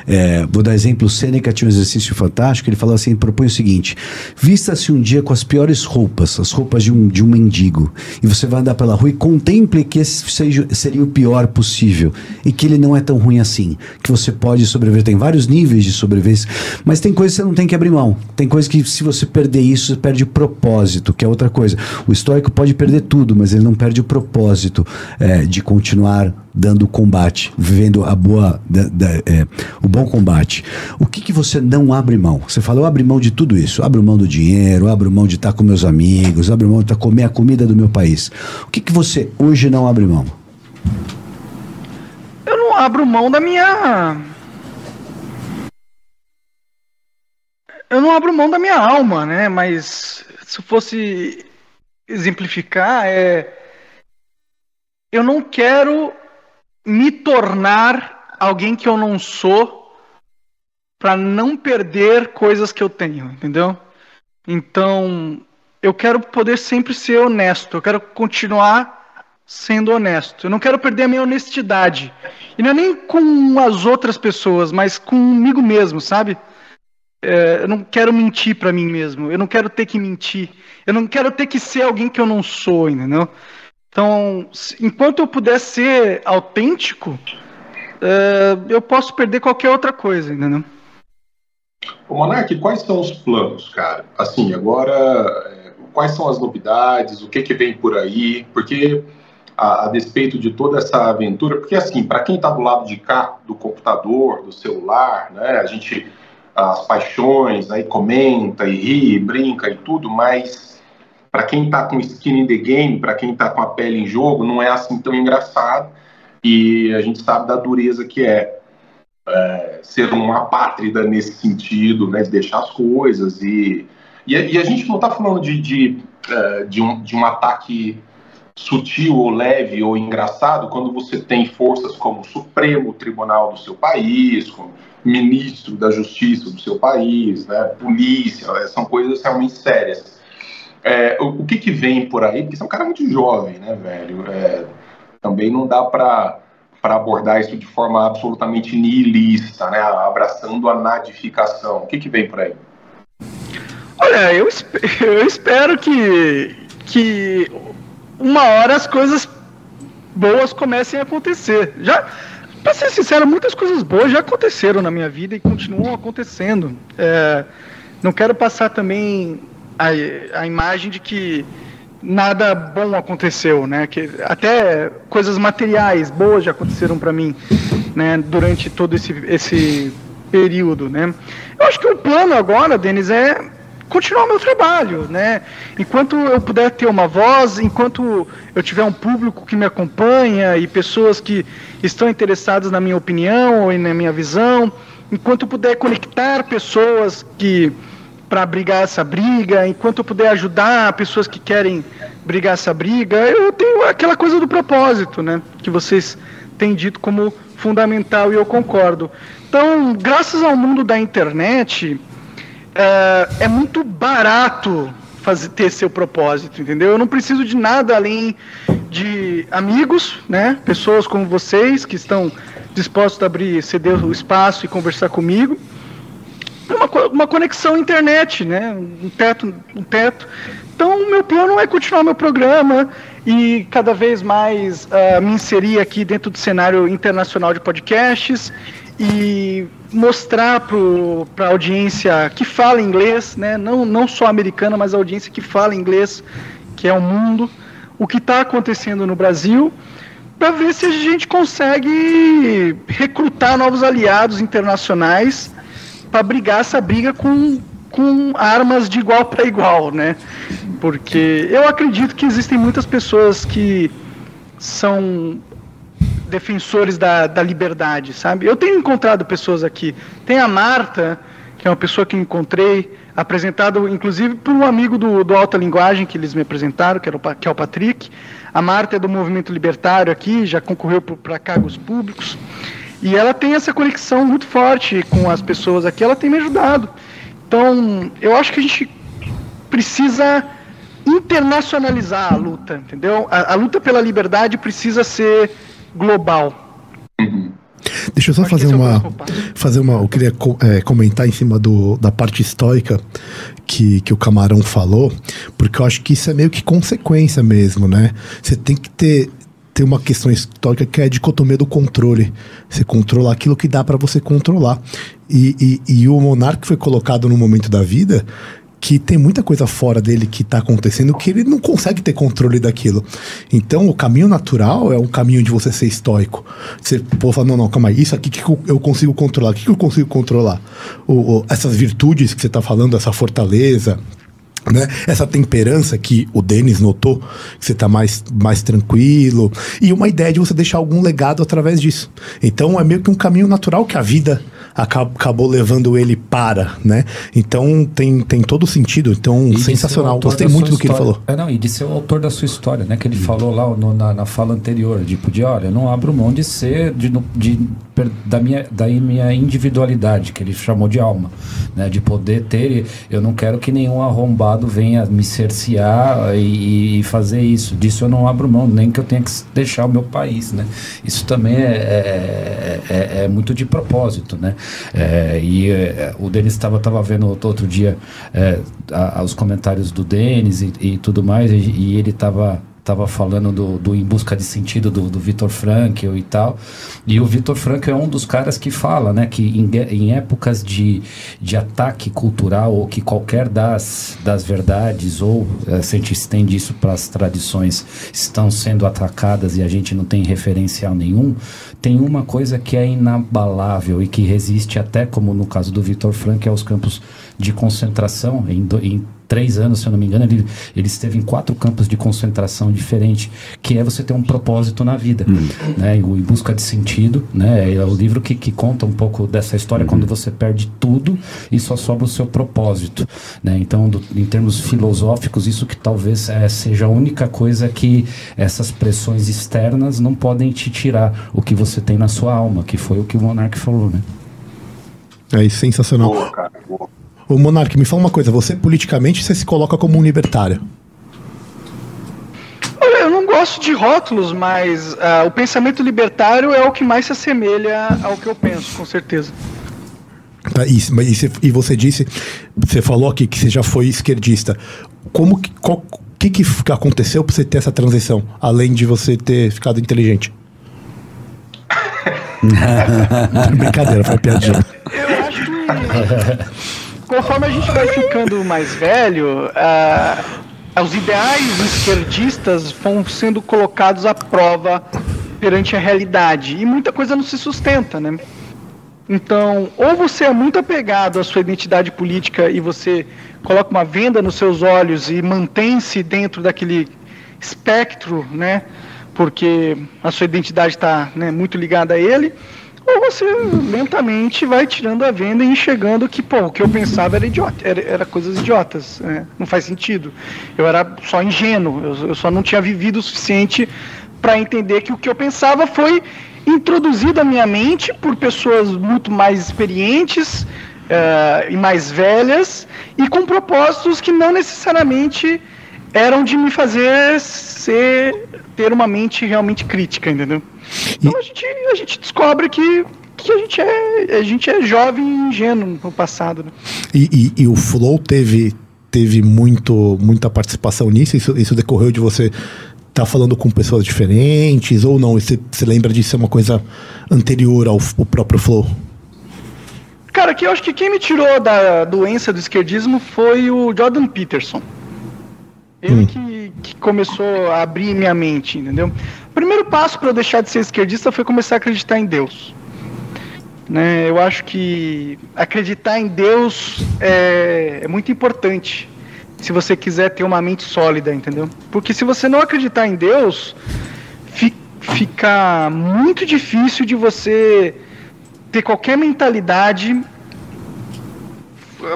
É, vou dar exemplo: o Sêneca tinha um exercício fantástico. Ele falou assim: propõe o seguinte: vista-se um dia com as piores roupas, as roupas de um, de um mendigo, e você vai andar pela rua e contemple que esse seja, seria o pior possível e que ele não é tão ruim assim, que você pode sobreviver. Tem vários níveis de sobrevivência, mas tem coisas que você não tem que abrir mão. Tem coisas que, se você perder isso, você perde o propósito, que é outra coisa. O estoico pode perder tudo, mas ele não perde o propósito é, de continuar dando combate, vivendo a boa, da- da- é, o bom combate. O que, que você não abre mão? Você fala, eu abro mão de tudo isso. Abro mão do dinheiro, abro mão de estar com meus amigos, abro mão de comer a comida do meu país. O que, que você hoje não abre mão? Eu não abro mão da minha. Eu não abro mão da minha alma, né? Mas se fosse exemplificar, é. Eu não quero me tornar alguém que eu não sou para não perder coisas que eu tenho, entendeu? Então, eu quero poder sempre ser honesto, eu quero continuar sendo honesto. Eu não quero perder a minha honestidade. E não é nem com as outras pessoas, mas comigo mesmo, sabe? É, eu não quero mentir pra mim mesmo. Eu não quero ter que mentir. Eu não quero ter que ser alguém que eu não sou, entendeu? Então, enquanto eu puder ser autêntico, é, eu posso perder qualquer outra coisa, entendeu? Ô, Monark, quais são os planos, cara? Assim, agora, é, quais são as novidades? O que que vem por aí? Porque, a, a despeito de toda essa aventura, porque assim, para quem está do lado de cá, do computador, do celular, né, a gente, as paixões, aí comenta e ri, brinca e tudo, mas para quem está com skin in the game, para quem está com a pele em jogo, não é assim tão engraçado e a gente sabe da dureza que é ser uma apátrida nesse sentido, né, de deixar as coisas e e, a- e a gente não está falando de de, eh, de, um, de um ataque sutil ou leve ou engraçado quando você tem forças como o Supremo Tribunal do seu país, como ministro da Justiça do seu país, né, polícia, eh, são coisas realmente sérias. É, o, o que que vem por aí? Porque você é um cara muito jovem, né, velho? É, também não dá para para abordar isso de forma absolutamente nihilista, né, abraçando a nadificação. O que, que vem por aí? Olha, eu, [laughs] eu espero que, que uma hora as coisas boas comecem a acontecer. Já, para ser sincero, muitas coisas boas já aconteceram na minha vida e continuam acontecendo. É, não quero passar também a, a imagem de que nada bom aconteceu, né? Que até coisas materiais boas já aconteceram para mim, né? Durante todo esse, esse período, né? Eu acho que o plano agora, Denis, é continuar meu trabalho, né? Enquanto eu puder ter uma voz, enquanto eu tiver um público que me acompanha e pessoas que estão interessadas na minha opinião ou na minha visão, enquanto eu puder conectar pessoas que para brigar essa briga, enquanto eu puder ajudar pessoas que querem brigar essa briga, eu tenho aquela coisa do propósito, né? Que vocês têm dito como fundamental e eu concordo. Então, graças ao mundo da internet, é, é muito barato fazer, ter seu propósito, entendeu? Eu não preciso de nada além de amigos, né? Pessoas como vocês que estão dispostos a abrir, ceder o espaço e conversar comigo. Uma, uma conexão internet, né? Um teto, um teto. Então, o meu plano é continuar meu programa e cada vez mais uh, me inserir aqui dentro do cenário internacional de podcasts e mostrar para a audiência que fala inglês, né? não, não só americana, mas a audiência que fala inglês, que é o mundo, o que está acontecendo no Brasil, para ver se a gente consegue recrutar novos aliados internacionais para brigar essa briga com, com armas de igual para igual, né? Porque eu acredito que existem muitas pessoas que são defensores da, da liberdade, sabe? Eu tenho encontrado pessoas aqui. Tem a Marta, que é uma pessoa que encontrei, apresentado inclusive por um amigo do, do Alta Linguagem que eles me apresentaram, que, era o, que é o Patrick. A Marta é do movimento libertário aqui, já concorreu para cargos públicos. E ela tem essa conexão muito forte com as pessoas aqui, ela tem me ajudado. Então, eu acho que a gente precisa internacionalizar a luta, entendeu? A, a luta pela liberdade precisa ser global. Deixa eu só fazer uma, fazer uma. Eu queria é, comentar em cima do, da parte histórica que, que o Camarão falou, porque eu acho que isso é meio que consequência mesmo, né? Você tem que ter, ter uma questão histórica que é a dicotomia do controle. Você controla aquilo que dá para você controlar. E, e, e o monarca foi colocado no momento da vida que tem muita coisa fora dele que está acontecendo que ele não consegue ter controle daquilo. Então, o caminho natural é um caminho de você ser estoico. Você pô, fala, não, não, calma aí, isso aqui que eu consigo controlar, o que eu consigo controlar? O, o, essas virtudes que você está falando, essa fortaleza, né? Essa temperança que o Denis notou, que você está mais, mais tranquilo, e uma ideia de você deixar algum legado através disso. Então é meio que um caminho natural que a vida acabou levando ele para, né? Então tem, tem todo sentido. Então, e sensacional. Gostei muito do que ele falou. É, não, e de ser o autor da sua história, né? Que ele falou lá no, na, na fala anterior, tipo, de olha, eu não abro mão de ser, de, de, da, minha, da minha individualidade, que ele chamou de alma, né? De poder ter, eu não quero que nenhum arrombado venha me cercear e, e fazer isso. Disso eu não abro mão, nem que eu tenha que deixar o meu país, né? Isso também é, é, é, é muito de propósito, né? É, e é, o Denis estava tava vendo outro dia é, a, os comentários do Denis e, e tudo mais, e, e ele estava estava falando do, do Em Busca de Sentido do, do Vitor Frankl e tal. E o Vitor Frankl é um dos caras que fala, né, que em, em épocas de, de ataque cultural ou que qualquer das, das verdades ou eh, se a gente estende isso para as tradições estão sendo atacadas e a gente não tem referencial nenhum, tem uma coisa que é inabalável e que resiste até, como no caso do Vitor Frankl, aos campos de concentração em, do, em três anos, se eu não me engano, ele, ele esteve em quatro campos de concentração diferentes, que é você ter um propósito na vida, uhum. né? Em busca de sentido, né? É o livro que, que conta um pouco dessa história uhum. quando você perde tudo e só sobra o seu propósito, né? Então, do, em termos filosóficos, isso que talvez é, seja a única coisa que essas pressões externas não podem te tirar o que você tem na sua alma, que foi o que o Monark falou, né? É sensacional. Boa, Ô Monark, me fala uma coisa, você politicamente você se coloca como um libertário? Olha, eu não gosto de rótulos, mas ah, o pensamento libertário é o que mais se assemelha ao que eu penso, com certeza. Tá, e, mas e, você, e você disse, você falou aqui que você já foi esquerdista. Como que, qual, que, que aconteceu para você ter essa transição, além de você ter ficado inteligente? [laughs] Brincadeira, foi piadinha. Eu acho que conforme a gente vai ficando mais velho, ah, os ideais esquerdistas vão sendo colocados à prova perante a realidade e muita coisa não se sustenta, né? Então, ou você é muito apegado à sua identidade política e você coloca uma venda nos seus olhos e mantém-se dentro daquele espectro, né? Porque a sua identidade está né, muito ligada a ele, ou você lentamente vai tirando a venda e enxergando que, pô, o que eu pensava era idiota, era, era coisas idiotas, né? não faz sentido. Eu era só ingênuo, eu, eu só não tinha vivido o suficiente para entender que o que eu pensava foi introduzido à minha mente por pessoas muito mais experientes eh, e mais velhas e com propósitos que não necessariamente eram de me fazer ser ter uma mente realmente crítica, entendeu? Então a gente, a gente descobre que, que a, gente é, a gente é jovem e ingênuo no passado. Né? E, e- e o Flow teve, teve muito, muita participação nisso? Isso, isso decorreu de você estar falando com pessoas diferentes ou não? Você, você lembra disso? É uma coisa anterior ao, ao próprio Flow? Cara, que eu acho que quem me tirou da doença do esquerdismo foi o Jordan Peterson. Ele que, que começou a abrir minha mente, entendeu? O primeiro passo para eu deixar de ser esquerdista foi começar a acreditar em Deus. Né? Eu acho que acreditar em Deus é, é muito importante se você quiser ter uma mente sólida, entendeu? Porque se você não acreditar em Deus, fi- fica muito difícil de você ter qualquer mentalidade,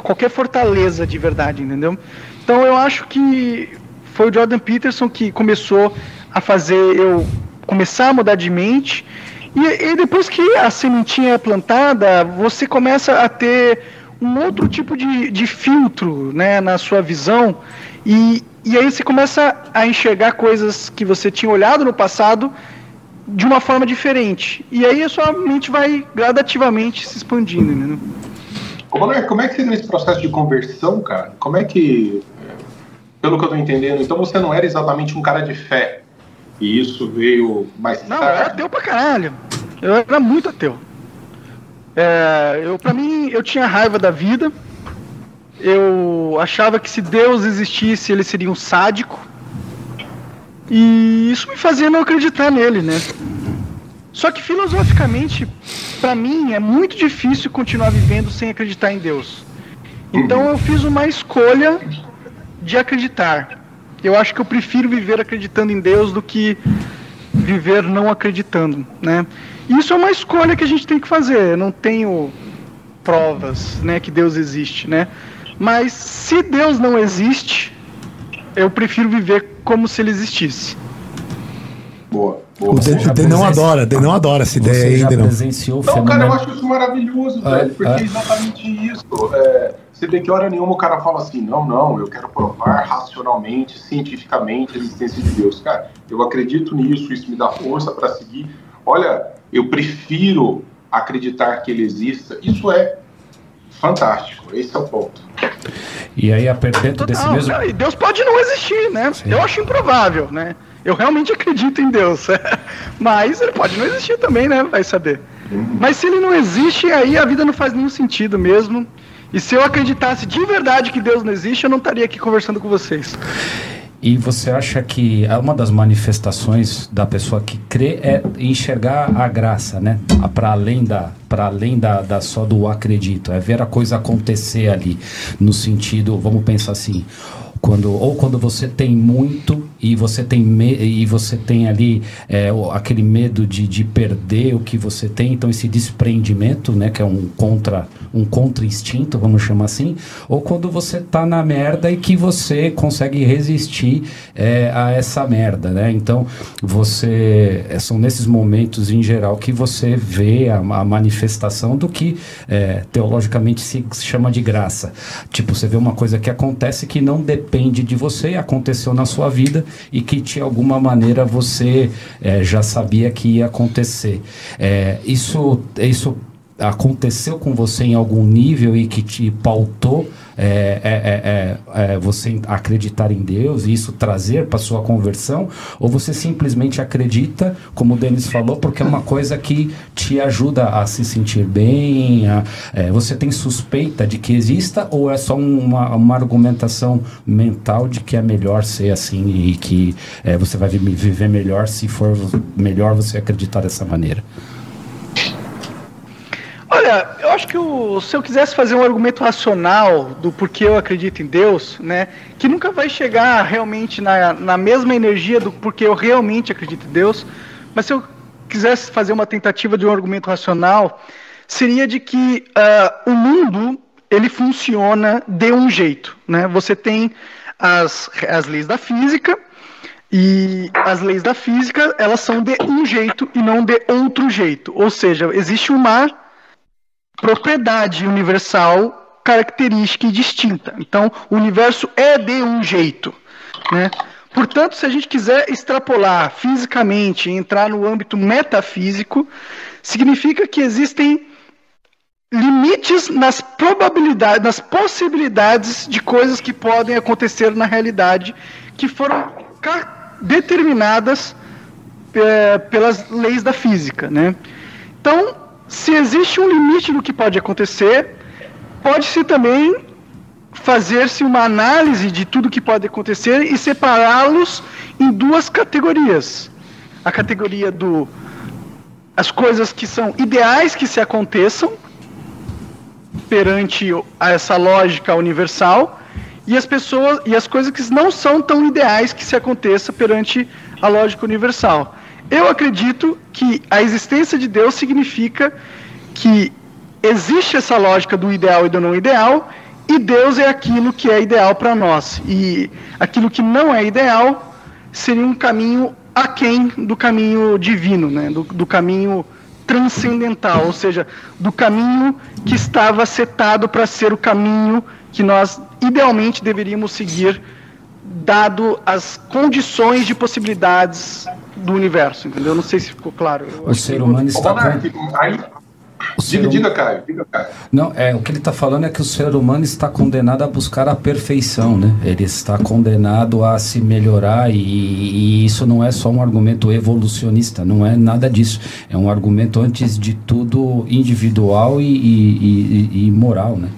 qualquer fortaleza de verdade, entendeu? Então eu acho que foi o Jordan Peterson que começou a fazer eu começar a mudar de mente. E, e depois que a sementinha é plantada, você começa a ter um outro tipo de, de filtro né, na sua visão. E, e aí você começa a enxergar coisas que você tinha olhado no passado de uma forma diferente. E aí a sua mente vai gradativamente se expandindo, entendeu? Ô, Valer, como é que você nesse processo de conversão, cara? Como é que, é, pelo que eu tô entendendo, então você não era exatamente um cara de fé. E isso veio mais Não, eu era tarde. ateu pra caralho. Eu era muito ateu. É, eu, pra mim, eu tinha raiva da vida. Eu achava que se Deus existisse, ele seria um sádico. E isso me fazia não acreditar nele, né? Só que filosoficamente, pra mim, é muito difícil continuar vivendo sem acreditar em Deus. Então eu fiz uma escolha de acreditar. Eu acho que eu prefiro viver acreditando em Deus do que viver não acreditando, né? Isso é uma escolha que a gente tem que fazer. Eu não tenho provas, né, que Deus existe, né? Mas se Deus não existe, eu prefiro viver como se ele existisse. Boa, boa. O Denão presenci- adora, Denão adora essa ideia Você aí, Denão. presenciou o Não, cara, eu acho isso maravilhoso, É, velho, porque é. é exatamente isso. É, você vê que hora nenhuma o cara fala assim, não, não, eu quero provar racionalmente, cientificamente a existência de Deus. Cara, eu acredito nisso, isso me dá força para seguir. Olha, eu prefiro acreditar que ele exista. Isso é fantástico, esse é o ponto. E aí, a desse Total, mesmo... e Deus pode não existir, né? Sim. Eu acho improvável, né? Eu realmente acredito em Deus. [laughs] Mas ele pode não existir também, né? Vai saber. Mas se ele não existe, aí a vida não faz nenhum sentido mesmo. E se eu acreditasse de verdade que Deus não existe, eu não estaria aqui conversando com vocês. E você acha que é uma das manifestações da pessoa que crê é enxergar a graça, né? Para além da para além da, da só do acredito, é ver a coisa acontecer ali, no sentido, vamos pensar assim, quando ou quando você tem muito e você tem me, e você tem ali é, aquele medo de, de perder o que você tem, então esse desprendimento, né, que é um contra um contra instinto, vamos chamar assim, ou quando você tá na merda e que você consegue resistir é, a essa merda, né? Então você é, são nesses momentos em geral que você vê a, a manifestação do que é, teologicamente se chama de graça. Tipo, você vê uma coisa que acontece que não depende de você, aconteceu na sua vida e que de alguma maneira você é, já sabia que ia acontecer. É, isso, isso aconteceu com você em algum nível e que te pautou é, é, é, é você acreditar em Deus e isso trazer para sua conversão? Ou você simplesmente acredita, como o Denis falou, porque é uma coisa que te ajuda a se sentir bem? A, é, você tem suspeita de que exista ou é só uma, uma argumentação mental de que é melhor ser assim e que é, você vai viver melhor se for melhor você acreditar dessa maneira? Olha, eu acho que o, se eu quisesse fazer um argumento racional do porquê eu acredito em Deus, né, que nunca vai chegar realmente na, na mesma energia do porquê eu realmente acredito em Deus, mas se eu quisesse fazer uma tentativa de um argumento racional, seria de que uh, o mundo ele funciona de um jeito, né? Você tem as, as leis da física e as leis da física elas são de um jeito e não de outro jeito, ou seja, existe um mar propriedade universal característica e distinta. Então, o universo é de um jeito, né? Portanto, se a gente quiser extrapolar fisicamente, entrar no âmbito metafísico, significa que existem limites nas probabilidades, nas possibilidades de coisas que podem acontecer na realidade, que foram determinadas é, pelas leis da física, né? Então, se existe um limite do que pode acontecer, pode-se também fazer-se uma análise de tudo que pode acontecer e separá-los em duas categorias. A categoria do as coisas que são ideais que se aconteçam perante essa lógica universal e as pessoas e as coisas que não são tão ideais que se aconteça perante a lógica universal. Eu acredito que a existência de Deus significa que existe essa lógica do ideal e do não ideal, e Deus é aquilo que é ideal para nós. E aquilo que não é ideal seria um caminho aquém do caminho divino, né? do, do caminho transcendental, ou seja, do caminho que estava setado para ser o caminho que nós idealmente deveríamos seguir, dado as condições de possibilidades do universo, entendeu? Não sei se ficou claro. o ser humano está. Aí, diga, diga, Caio, diga, Caio. Não, é, o que ele está falando é que o ser humano está condenado a buscar a perfeição, né? Ele está condenado a se melhorar e, e isso não é só um argumento evolucionista, não é nada disso. É um argumento, antes de tudo, individual e, e, e moral, né?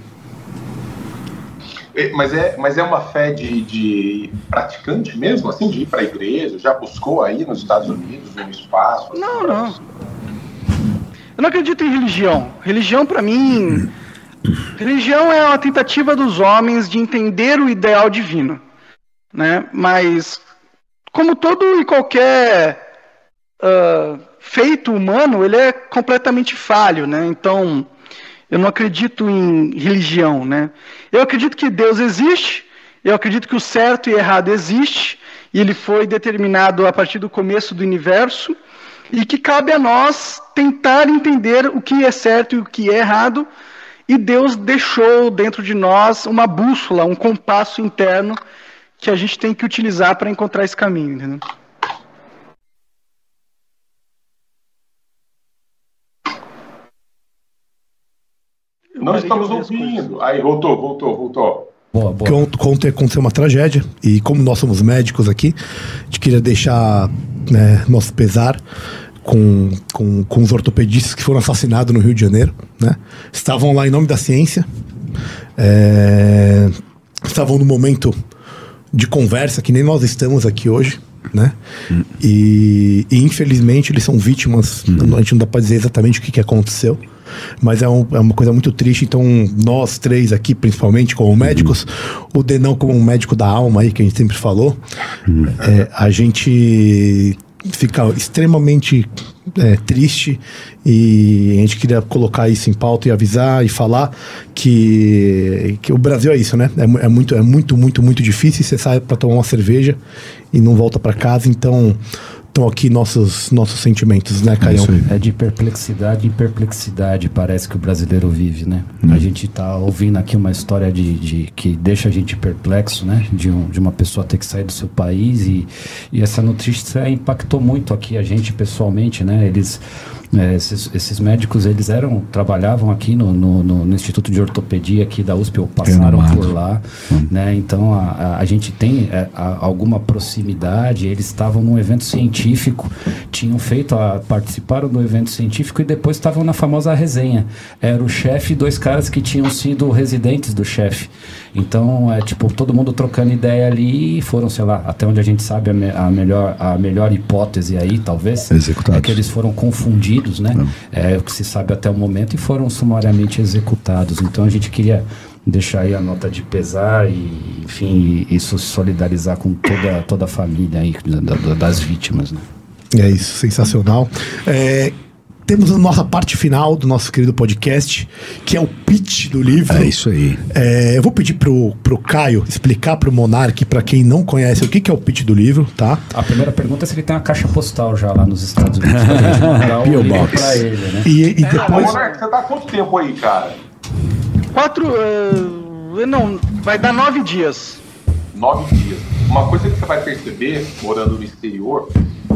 É, mas é, mas é uma fé de, de praticante mesmo, assim, de ir para a igreja? Já buscou aí nos Estados Unidos, no espaço? Não, não. Eu não acredito em religião. Religião, para mim, religião é uma tentativa dos homens de entender o ideal divino, né? Mas, como todo e qualquer uh, feito humano, ele é completamente falho, né? Então eu não acredito em religião, né? Eu acredito que Deus existe, eu acredito que o certo e errado existe, e ele foi determinado a partir do começo do universo, e que cabe a nós tentar entender o que é certo e o que é errado, e Deus deixou dentro de nós uma bússola, um compasso interno que a gente tem que utilizar para encontrar esse caminho, entendeu? Não estamos ouvindo. Aí, voltou, voltou, voltou. Boa, boa. Ontem aconteceu uma tragédia e como nós somos médicos aqui, a gente queria deixar né, nosso pesar com, com, com os ortopedistas que foram assassinados no Rio de Janeiro. Né? Estavam lá em nome da ciência, é, estavam no momento de conversa que nem nós estamos aqui hoje. Né? Hum. E, e, infelizmente eles são vítimas, hum. a gente não dá para dizer exatamente o que, que aconteceu, mas é, um, é, uma coisa muito triste. Então, nós três aqui, principalmente como médicos, uhum. o Denão como um médico da alma aí, que a gente sempre falou, uhum. é, a gente fica extremamente é, triste e a gente queria colocar isso em pauta e avisar e falar que, que o Brasil é isso, né? É, é muito, é muito, muito, muito difícil. Você sai para tomar uma cerveja e não volta para casa. Então, estão aqui nossos, nossos sentimentos, né, Caião? isso aí. É de perplexidade em perplexidade, parece que o brasileiro vive, né? A gente tá ouvindo aqui uma história de, de- que deixa a gente perplexo, né? De, um- de uma pessoa ter que sair do seu país e, e essa notícia impactou muito aqui a gente pessoalmente, né? Eles, é, esses, esses médicos, eles eram, trabalhavam aqui no, no, no- Instituto de Ortopedia aqui da USP, ou passaram Renomado. por lá, né? Então a, a, a gente tem é, a- alguma proximidade. Eles estavam num evento científico, tinham feito a participaram do evento científico e depois estavam na famosa resenha. Era o chefe e dois caras que tinham sido residentes do chefe. Então é tipo todo mundo trocando ideia ali e foram, sei lá, até onde a gente sabe a, me- a melhor a melhor hipótese aí, talvez, Executados. é que eles foram confundidos, né? É o que se sabe até o momento e foram sumariamente executados. Então a gente queria deixar aí a nota de pesar e, enfim, e, isso solidarizar com toda, toda a família aí da- da- das vítimas, né? É isso, sensacional. É, temos a nossa parte final do nosso querido podcast, que é o pitch do livro. É isso aí. É, eu vou pedir pro, pro Caio explicar pro Monark, para quem não conhece, o que, que é o pitch do livro, tá? A primeira pergunta é se ele tem uma caixa postal já lá nos Estados Unidos. pra gente [laughs] mandar o P.O. Box. pra ele, né? E, e depois. Monark, você tá há quanto tempo aí, cara? Quatro. eh, não, vai dar nove dias. Nove dias. Uma coisa que você vai perceber, morando no exterior,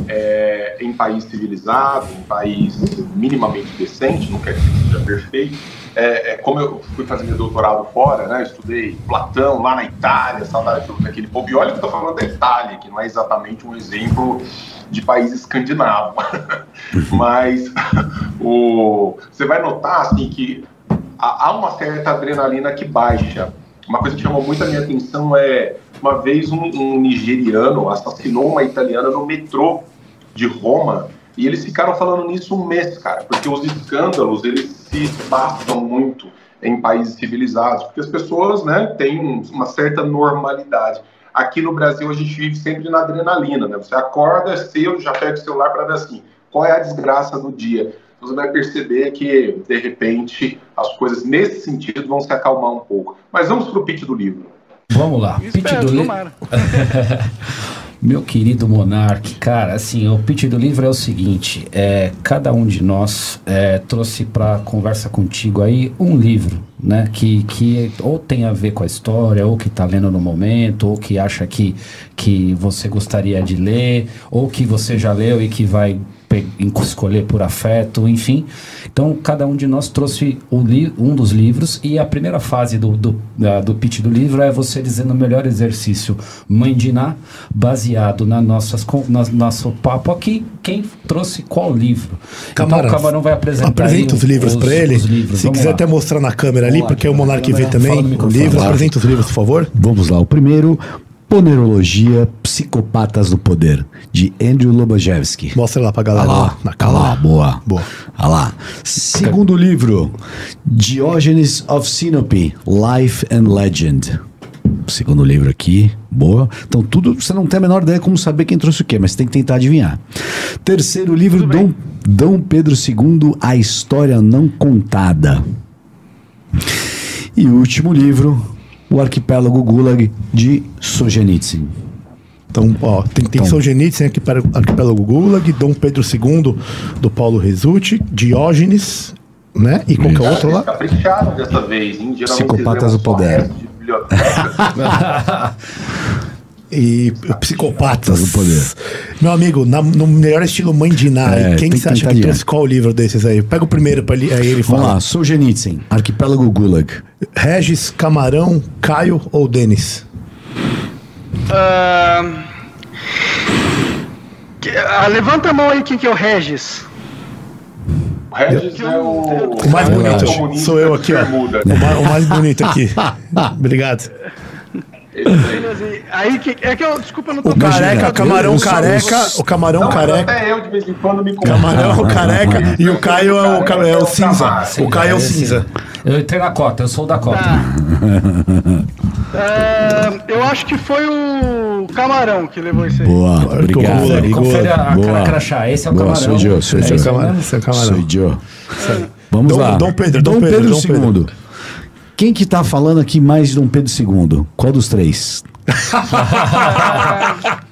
é, em país civilizado, em país minimamente decente, não quer dizer que seja perfeito, é, é, como eu fui fazer meu doutorado fora, né, estudei Platão lá na Itália, saudade daquele povo, e olha que eu estou falando da Itália, que não é exatamente um exemplo de país escandinavo, [laughs] mas [laughs] o, você vai notar assim, que há uma certa adrenalina que baixa. Uma coisa que chamou muito a minha atenção é uma vez um, um nigeriano assassinou uma italiana no metrô de Roma e eles ficaram falando nisso um mês, cara, porque os escândalos eles se passam muito em países civilizados, porque as pessoas, né, têm uma certa normalidade. Aqui no Brasil a gente vive sempre na adrenalina, né? Você acorda cedo, já pega o celular para ver assim, qual é a desgraça do dia. Você vai perceber que de repente as coisas nesse sentido vão se acalmar um pouco. Mas vamos pro pitch do livro. Vamos lá. Pitch Espero, do livro. [laughs] Meu querido Monark, cara, assim, o pitch do livro é o seguinte: é, cada um de nós é, trouxe para conversa contigo aí um livro, né? Que, que ou tem a ver com a história, ou que tá lendo no momento, ou que acha que, que você gostaria de ler, ou que você já leu e que vai escolher por afeto, enfim. Então, cada um de nós trouxe o li- um dos livros e a primeira fase do, do, do pitch do livro é você dizendo o melhor exercício mandiná, baseado na nossas, con- na nosso papo aqui, quem trouxe qual livro. Camarão. então, o Camarão vai apresentar Apresenta os livros para ele. os livros. Se Vamos quiser lá. até mostrar na câmera ali, lá, porque o aqui, Monark na vê também o livro. Apresenta os livros, por favor. Vamos lá. O primeiro, Ponerologia Psicopatas do Poder, de Andrew Lobachevsky. Mostra lá pra Olha galera. lá, na olha câmera. lá, boa. Boa. Olha lá. Segundo livro, Diógenes of Sinope, Life and Legend. Segundo livro aqui, boa. Então, tudo, você não tem a menor ideia como saber quem trouxe o quê, mas você tem que tentar adivinhar. Terceiro livro, Dom, Dom Pedro II, A História Não Contada. E último livro, O Arquipélago Gulag, de Solzhenitsyn. Então, ó, tem, tem Então. Solzhenitsyn, Arquipélago Gulag, Dom Pedro II, do Paulo Resulti, Diógenes, né? E qualquer outro lá. Capricharam dessa vez, hein? Geralmente Psicopatas do poder. [laughs] [laughs] E psicopatas. do poder. Meu amigo, na- no melhor estilo mãe de Ná, É, quem você acha que trouxe qual livro desses aí? Pega o primeiro pra ele, aí ele Vamos fala. lá, Solzhenitsyn, Arquipélago Gulag. Regis, Camarão, Caio ou Denis? Que- ah, levanta a mão aí quem que é o Regis. O Regis é o. O mais bonito sou eu aqui, ó. o mais bonito aqui. [laughs] Obrigado. Esse aí. Que, é que eu, desculpa, eu não tô O careca, camarão eu sou- careca, o camarão Não, careca. até eu de vez em quando me confundo. Camarão careca e o Caio é o, ca- é o cinza. O Caio é o Esse- cinza. Eu entrei na cota, eu sou da cota. Tá. Ah, eu acho que foi o Camarão que levou isso aí. Boa, obrigado. Gulag. Confere a, cara crachá. Esse é o Boa, camarão. sou eu, sou É eu. isso Camarão. Sou Joe. Vamos Dom- lá. Dom Pedro, Dom Pedro, Dom Pedro. Quem que tá falando aqui mais de Dom Pedro II? Qual dos três? [laughs]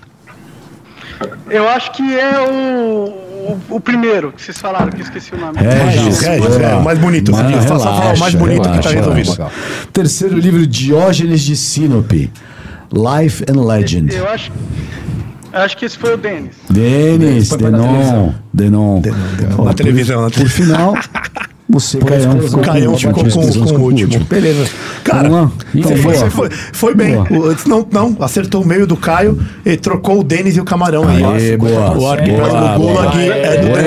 Eu acho que é o, o, o primeiro que vocês falaram, que eu esqueci o nome. Regis, Regis, é, o mais bonito. Mano, Só falar o mais bonito que tá relaxa, resolvido. relaxa. Terceiro livro, Diógenes de Sinope. Life and Legend. Eu acho, eu acho que esse foi o Denis. Denis, Denon, televisão. Denon. Denon, Ó, na televisão, na Por final, [laughs] você, Por Caião, exclusão. ficou Caião com- ficou com, exclusão, com o último. Beleza. Cara, Então, foi, você foi, foi bem. O- não, não, acertou o meio do Caio e trocou o Denis e o Camarão aí. Aê, boa. O arquipélago Gulag boa. é do Buena,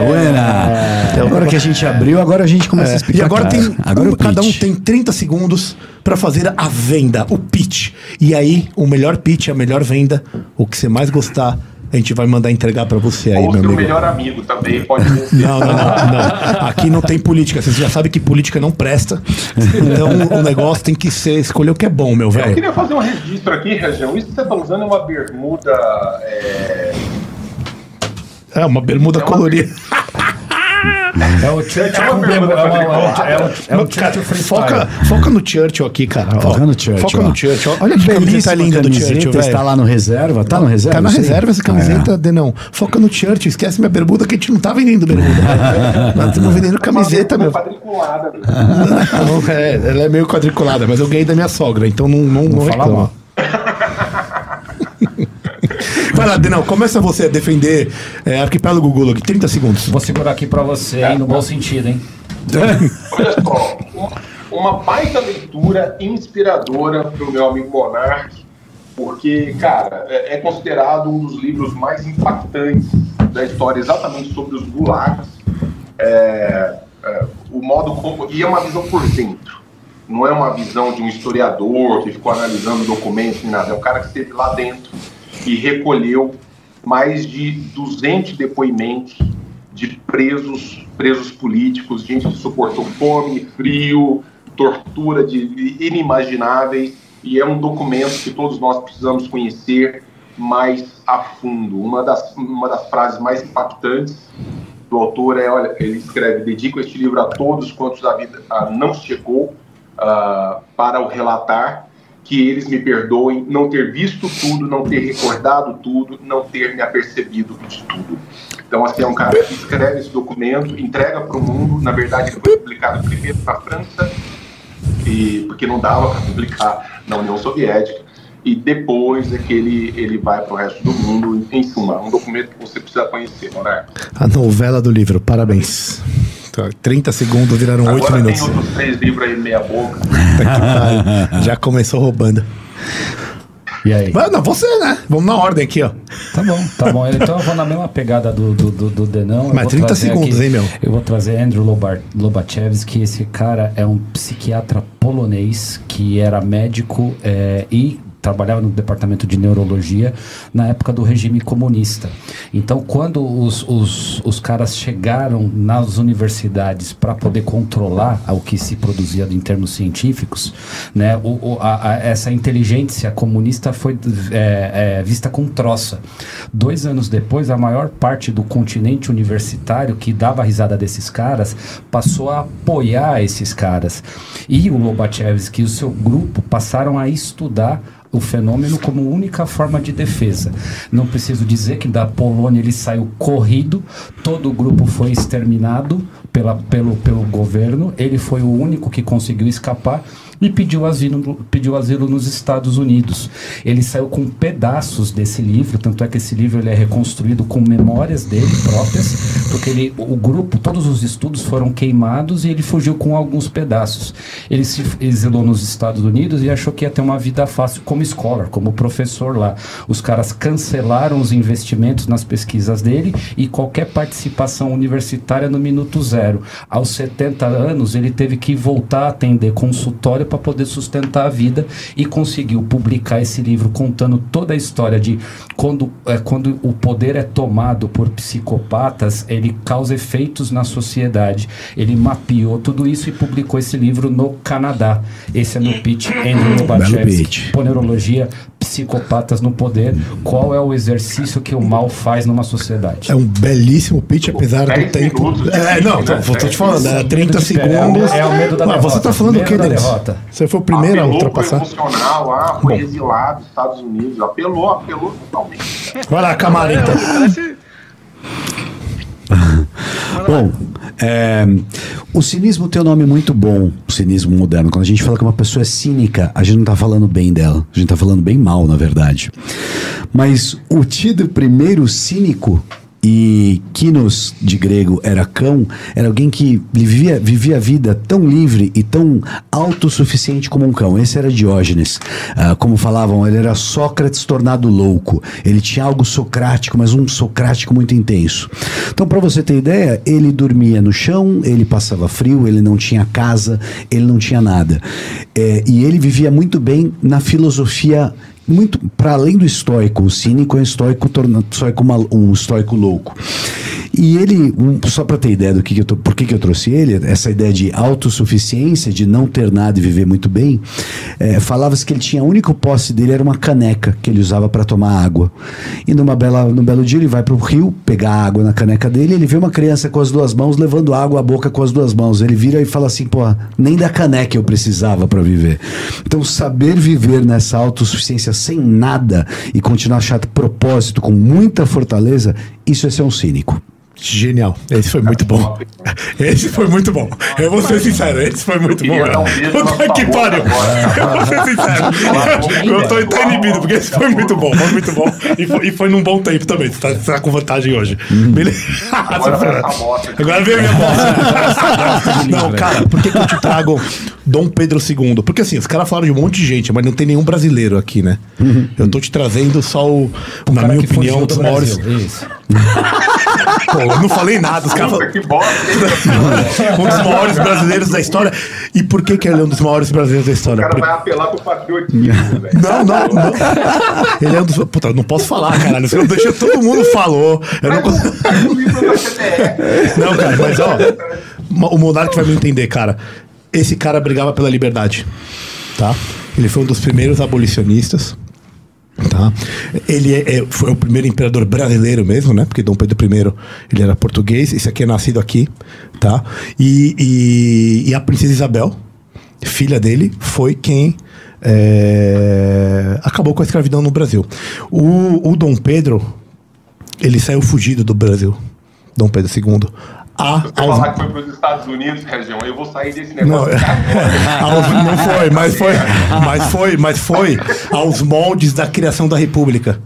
Denão. buena. Agora que a gente abriu, agora a gente começa a É, explicar. e agora cara. tem agora um- cada um tem 30 segundos pra fazer a venda, o pitch. E aí, o melhor pitch, a melhor venda, o que você mais gostar, a gente vai mandar entregar pra você aí, Ou meu amigo. melhor amigo também pode. [laughs] Não, não, não, não. Aqui não tem política. Você já sabe que política não presta. Então o negócio tem que ser escolher o que é bom, meu Eu velho. queria fazer um registro aqui, Região. Isso que você tá usando é uma bermuda. É, É uma bermuda É uma- colorida. É o Churchill É com. É, é, o- é, o- é Churchill foca, foca no Churchill aqui, cara. Foca no Churchill. Foca no Churchill. Olha que camiseta Belíssima linda do Churchill, Está lá no reserva? Tá no reserva? Tá na reserva essa camiseta, Ah, Denão. Foca no Churchill. Esquece minha bermuda que a gente não tá vendendo bermuda. [laughs] Nós estamos vendendo camiseta, meu. quadriculada. [laughs] Não, é, ela é meio quadriculada, mas eu ganhei da minha sogra, então não, não, não, fala reclama. Vai lá, Denão, começa você a defender é, Arquipélago Gulag. 30 segundos. Vou segurar aqui pra você, hein, no bom sentido, hein? Olha só, uma, baita leitura inspiradora para o meu amigo Monark, porque, cara, é, é considerado um dos livros mais impactantes da história, exatamente sobre os gulags. É, é, o modo como. E é uma visão por dentro. Não é uma visão de um historiador que ficou analisando documentos nem nada. É um cara que esteve lá dentro e recolheu mais de 200 depoimentos de presos, presos políticos, gente que suportou fome, frio, tortura de inimagináveis, e é um documento que todos nós precisamos conhecer mais a fundo. Uma das, uma das frases mais impactantes do autor é, olha, ele escreve, dedico este livro a todos quantos a vida não chegou ah, para o relatar, que eles me perdoem não ter visto tudo, não ter recordado tudo, não ter me apercebido de tudo. Então, assim, é um cara que escreve esse documento, entrega para o mundo. Na verdade, ele foi publicado primeiro na França, e, porque não dava para publicar na União Soviética. E depois é que ele, ele vai para o resto do mundo. Em suma, um documento que você precisa conhecer, Monarca. A novela do livro, parabéns. Tá, 30 segundos viraram 8 Agora minutos. tem outros três livros aí, meia boca. [laughs] Puta que pariu. Já começou roubando. E aí? Mas não, você, né? Vamos na ordem aqui, ó. Tá bom, tá bom. Então eu vou na mesma pegada do, do, do, do Denão. Eu Mas vou 30 trazer segundos, hein, meu? Eu vou trazer Andrew Lobar, Lobachevsky. Esse cara é um psiquiatra polonês que era médico é, e trabalhava no departamento de neurologia na época do regime comunista. Então, quando os, os, os caras chegaram nas universidades para poder controlar o que se produzia em termos científicos, né, o, a- a- essa inteligência comunista foi é, é, vista com troça. Dois anos depois, a maior parte do continente universitário que dava risada desses caras passou a apoiar esses caras. E o Lobachevsky e o seu grupo passaram a estudar o fenômeno como única forma de defesa. Não preciso dizer que da Polônia ele saiu corrido, todo o grupo foi exterminado pela, pelo, pelo governo, ele foi o único que conseguiu escapar e pediu asilo, pediu asilo nos Estados Unidos. Ele saiu com pedaços desse livro, tanto é que esse livro ele é reconstruído com memórias dele próprias, porque ele, o grupo, todos os estudos foram queimados e ele fugiu com alguns pedaços. Ele se exilou nos Estados Unidos e achou que ia ter uma vida fácil como scholar, como professor lá. Os caras cancelaram os investimentos nas pesquisas dele e qualquer participação universitária no minuto zero. Aos 70 anos, ele teve que voltar a atender consultório para poder sustentar a vida e conseguiu publicar esse livro contando toda a história de quando, é, quando o poder é tomado por psicopatas, ele causa efeitos na sociedade. Ele mapeou tudo isso e publicou esse livro no Canadá. Esse é meu pitch, [coughs] Andrew. Lobachevsky, Ponerologia, psicopatas no poder, qual é o exercício que o mal faz numa sociedade? É um belíssimo pitch, apesar do 10 tempo. É, não, né? tô, tô te 10 falando, era 30 Medo de perder, segundos. É o medo da derrota. Você tá falando o que, Denis? derrota. Você foi o primeiro a apelou pro ultrapassar? emocional lá, foi exilado dos Estados Unidos, apelou, apelou totalmente. Vai lá, então. Parece. [laughs] Bom, é, o cinismo tem um nome muito bom, o cinismo moderno. Quando a gente fala que uma pessoa é cínica, a gente não tá falando bem dela, a gente tá falando bem mal, na verdade. Mas o tido primeiro cínico e quinos de grego era cão, era alguém que vivia, vivia a vida tão livre e tão autossuficiente como um cão. Esse era Diógenes. Ah, como falavam, ele era Sócrates tornado louco. Ele tinha algo socrático, mas um socrático muito intenso. Então, para você ter ideia, ele dormia no chão, ele passava frio, ele não tinha casa, ele não tinha nada. É, e ele vivia muito bem na filosofia muito para além do estoico, o cínico é um estoico, torna, mal- um estoico louco. E ele, um, só para ter ideia do que, que eu tô, por que, que eu trouxe ele, essa ideia de autossuficiência, de não ter nada e viver muito bem, é, falava-se que ele tinha a única posse dele era uma caneca que ele usava para tomar água. E numa bela, num belo dia ele vai para o rio pegar água na caneca dele, ele vê uma criança com as duas mãos levando água à boca com as duas mãos. Ele vira e fala assim: pô, nem da caneca eu precisava para viver. Então, saber viver nessa autossuficiência sem nada e continuar achar propósito com muita fortaleza, isso é ser um cínico. Genial. Esse foi muito bom. Esse foi muito bom. Eu vou ser sincero, esse foi muito bom. um Puta que pariu. Eu vou ser sincero. Eu tô tá inibido, porque esse foi muito bom. Foi muito bom. E foi, e foi num bom tempo também. Você tá, você tá com vantagem hoje. Beleza? Agora veio a minha bosta. Não, cara, por que, que eu te [laughs] trago Dom Pedro II? Porque assim, os caras falaram de um monte de gente, mas não tem nenhum brasileiro aqui, né? Eu tô te trazendo só o, na minha opinião, um do dos maiores. Brasil, Isso. Pô, eu não falei nada, os caras que bosta. [laughs] um dos maiores brasileiros da história. E por que, que ele é um dos maiores brasileiros da O história? cara Por- vai apelar pro patriotismo, velho. Não, não, não. Ele é um dos. Puta, eu não posso falar, caralho. Você não deixa. Todo mundo falou. Eu não consigo. o cara CBF. Não, cara, mas ó. O Monark vai me entender, cara. Esse cara brigava pela liberdade. Tá? Ele foi um dos primeiros abolicionistas. Tá? Ele é- é- foi o primeiro imperador brasileiro mesmo, né? Porque Dom Pedro I ele era português, esse aqui é nascido aqui, tá? E, e, e a princesa Isabel, filha dele, foi quem é, acabou com a escravidão no Brasil. O, o Dom Pedro, ele saiu fugido do Brasil. Dom Pedro II. A, Se falar que foi pros Estados Unidos, região, eu vou sair desse não, negócio. aos- [laughs] não foi, mas foi, mas foi, mas foi aos moldes da criação da República.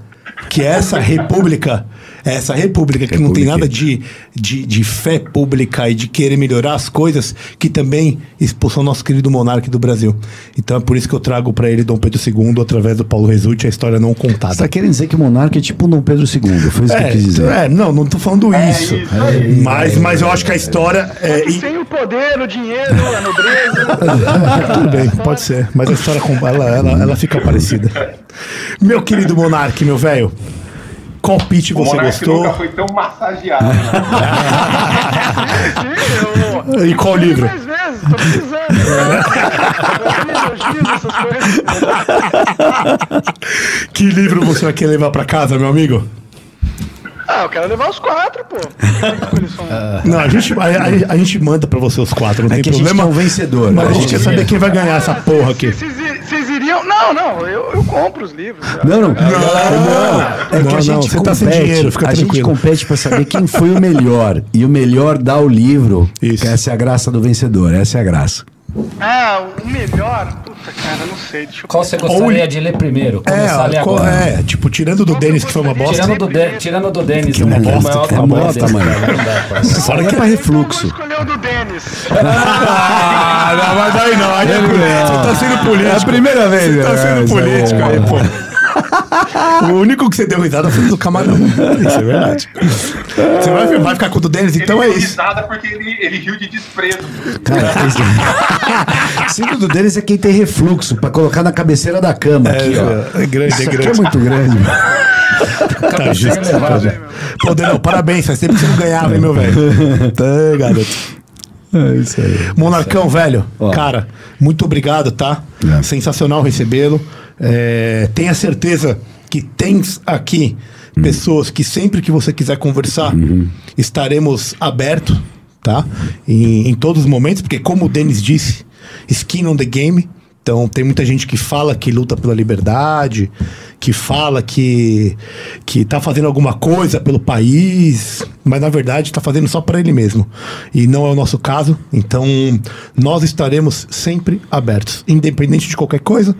Que essa República, essa República que não tem República. nada de, de, de fé pública e de querer melhorar as coisas, que também expulsou nosso querido monarca do Brasil. Então é por isso que eu trago para ele Dom Pedro II através do Paulo Resulti a história não contada. Você tá querendo dizer que o monarca é tipo um Dom Pedro II, foi isso que eu quis dizer. É, não, não tô falando isso. isso aí. mas, mas eu acho que a história. É, e- Sem o poder, o dinheiro, a nobreza. [laughs] Tudo bem, pode ser. Mas a história ela, ela, ela fica parecida. Meu querido Monark, meu velho. Qual pitch O você Monark gostou? nunca foi tão massageado. Eu. [laughs] E qual livro? Mais vezes, tô precisando. Coisas. [laughs] Que livro você vai querer levar pra casa, meu amigo? Ah, eu quero levar os quatro, pô. Não, a gente, a, a- a gente manda pra você os quatro, não É tem que a gente problema. quer um vencedor. Mas a gente quer saber quem vai ganhar essa porra aqui. Vocês vocês iriam. Não, não, eu, eu compro os livros. já. Não, não. Não, É que não, a gente não, você tá sem compete, dinheiro, fica a gente tranquilo. compete pra saber quem foi o melhor. E o melhor dá o livro. Isso. Que essa é a graça do vencedor, essa é a graça. Ah, o melhor? Puta, cara, não sei. Deixa eu Qual você gostaria de ler primeiro? Começar a ler É, qual- agora. é, tipo, tirando do Denis, que foi uma bosta. Tirando do, de, tirando do Denis, Que é uma bosta, que é uma bosta, desse, mano. não Isso aí é pra Eu refluxo. O do Denis. Ah, não, mas aí não, aí é político. Você tá sendo político. É a primeira vez, Você tá né? sendo aí, político é. aí, pô. O único que você deu risada foi do camarão. [laughs] Isso é verdade. Você vai, vai ficar com o do Denis, então é isso. risada porque ele, ele riu de desprezo. Cara, [laughs] esse... [laughs] símbolo deles é quem tem refluxo, pra colocar na cabeceira da cama. aqui, ó. É, é grande, Isso é aqui é grande. muito grande. Tá justo. Pô, Denão, parabéns, faz tempo que você não ganhava, hein, meu velho. [laughs] Tá, garoto. É isso aí. Monarcão, velho, Ó. cara, muito obrigado, tá? É. Sensacional recebê-lo. É, tenha certeza que tens aqui pessoas que sempre que você quiser conversar, estaremos abertos, tá? Em, em todos os momentos, porque como o Denis disse, skin on the game. Então tem muita gente que fala que luta pela liberdade, que fala que que tá fazendo alguma coisa pelo país, mas na verdade está fazendo só para ele mesmo. E não é o nosso caso. Então nós estaremos sempre abertos, independente de qualquer coisa,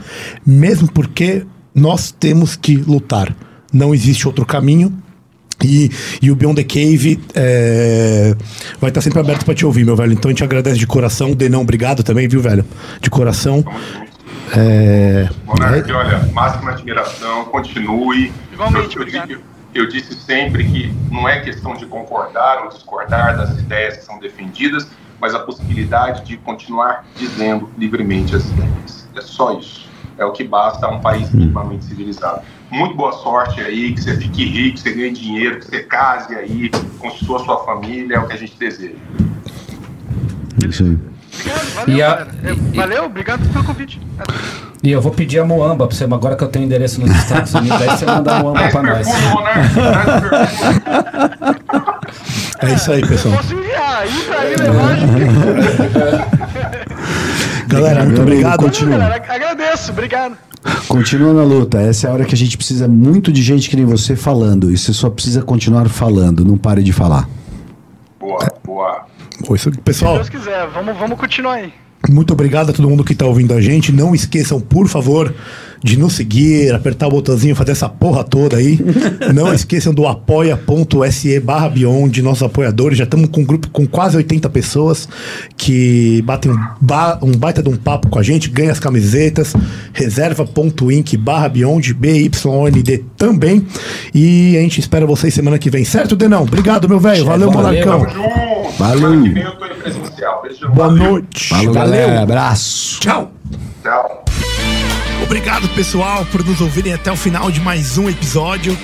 mesmo porque nós temos que lutar. Não existe outro caminho. E, e o Beyond the Cave é, vai estar sempre aberto para te ouvir, meu velho. Então a gente agradece de coração. Denão, obrigado também, viu, velho? De coração. É, Monark, olha, máxima admiração, continue. Igualmente, eu, eu, eu- eu disse sempre que não é questão de concordar ou discordar das ideias que são defendidas, mas a possibilidade de continuar dizendo livremente as ideias. É só isso. É o que basta a um país minimamente civilizado. Muito boa sorte aí, que você fique rico, que você ganhe dinheiro, que você case aí, constitua sua família, é o que a gente deseja. Isso aí. Obrigado, valeu, E a-. É, e- Valeu, obrigado pelo convite. E eu vou pedir a Moamba pra você, agora que eu tenho endereço nos Estados Unidos, aí você manda a Moamba pra nós. perfume. [laughs] é isso aí, pessoal. Posso enviar, aí pra aí levar. [laughs] Galera, muito obrigado. continua. Agradeço, obrigado. Continua na luta. Essa é a hora que a gente precisa muito de gente que nem você falando. E você só precisa continuar falando. Não pare de falar. Boa, boa. Pô, isso- Se Pessoal, Deus quiser, vamos, vamos continuar aí. Muito obrigado a todo mundo que tá ouvindo a gente. Não esqueçam, por favor, de nos seguir, apertar o botãozinho, fazer essa porra toda aí. [laughs] Não esqueçam do apoia.se barra Beyond, nossos apoiadores. Já estamos com um grupo com quase 80 pessoas que batem um, ba- um baita de um papo com a gente, ganha as camisetas. Reserva.inc barra Beyond, BYOND também. E a gente espera vocês semana que vem, certo, Denão? Obrigado, meu velho. Valeu, Valeu. Monarcão. Tamo junto. Valeu. Semana que vem eu tô em presencial. Beijo. Boa valeu. noite. Valeu. galera. Abraço. Tchau. Tchau. Obrigado, pessoal, por nos ouvirem até o final de mais um episódio.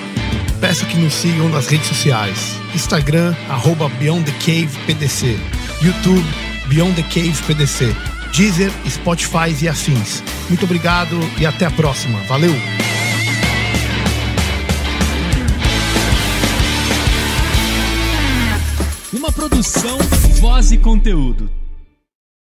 Peço que nos sigam nas redes sociais: Instagram, arroba Beyond the Cave PDC, YouTube, Beyond the Cave PDC, Deezer, Spotify e afins. Muito obrigado e até a próxima. Valeu! Uma produção, voz e conteúdo.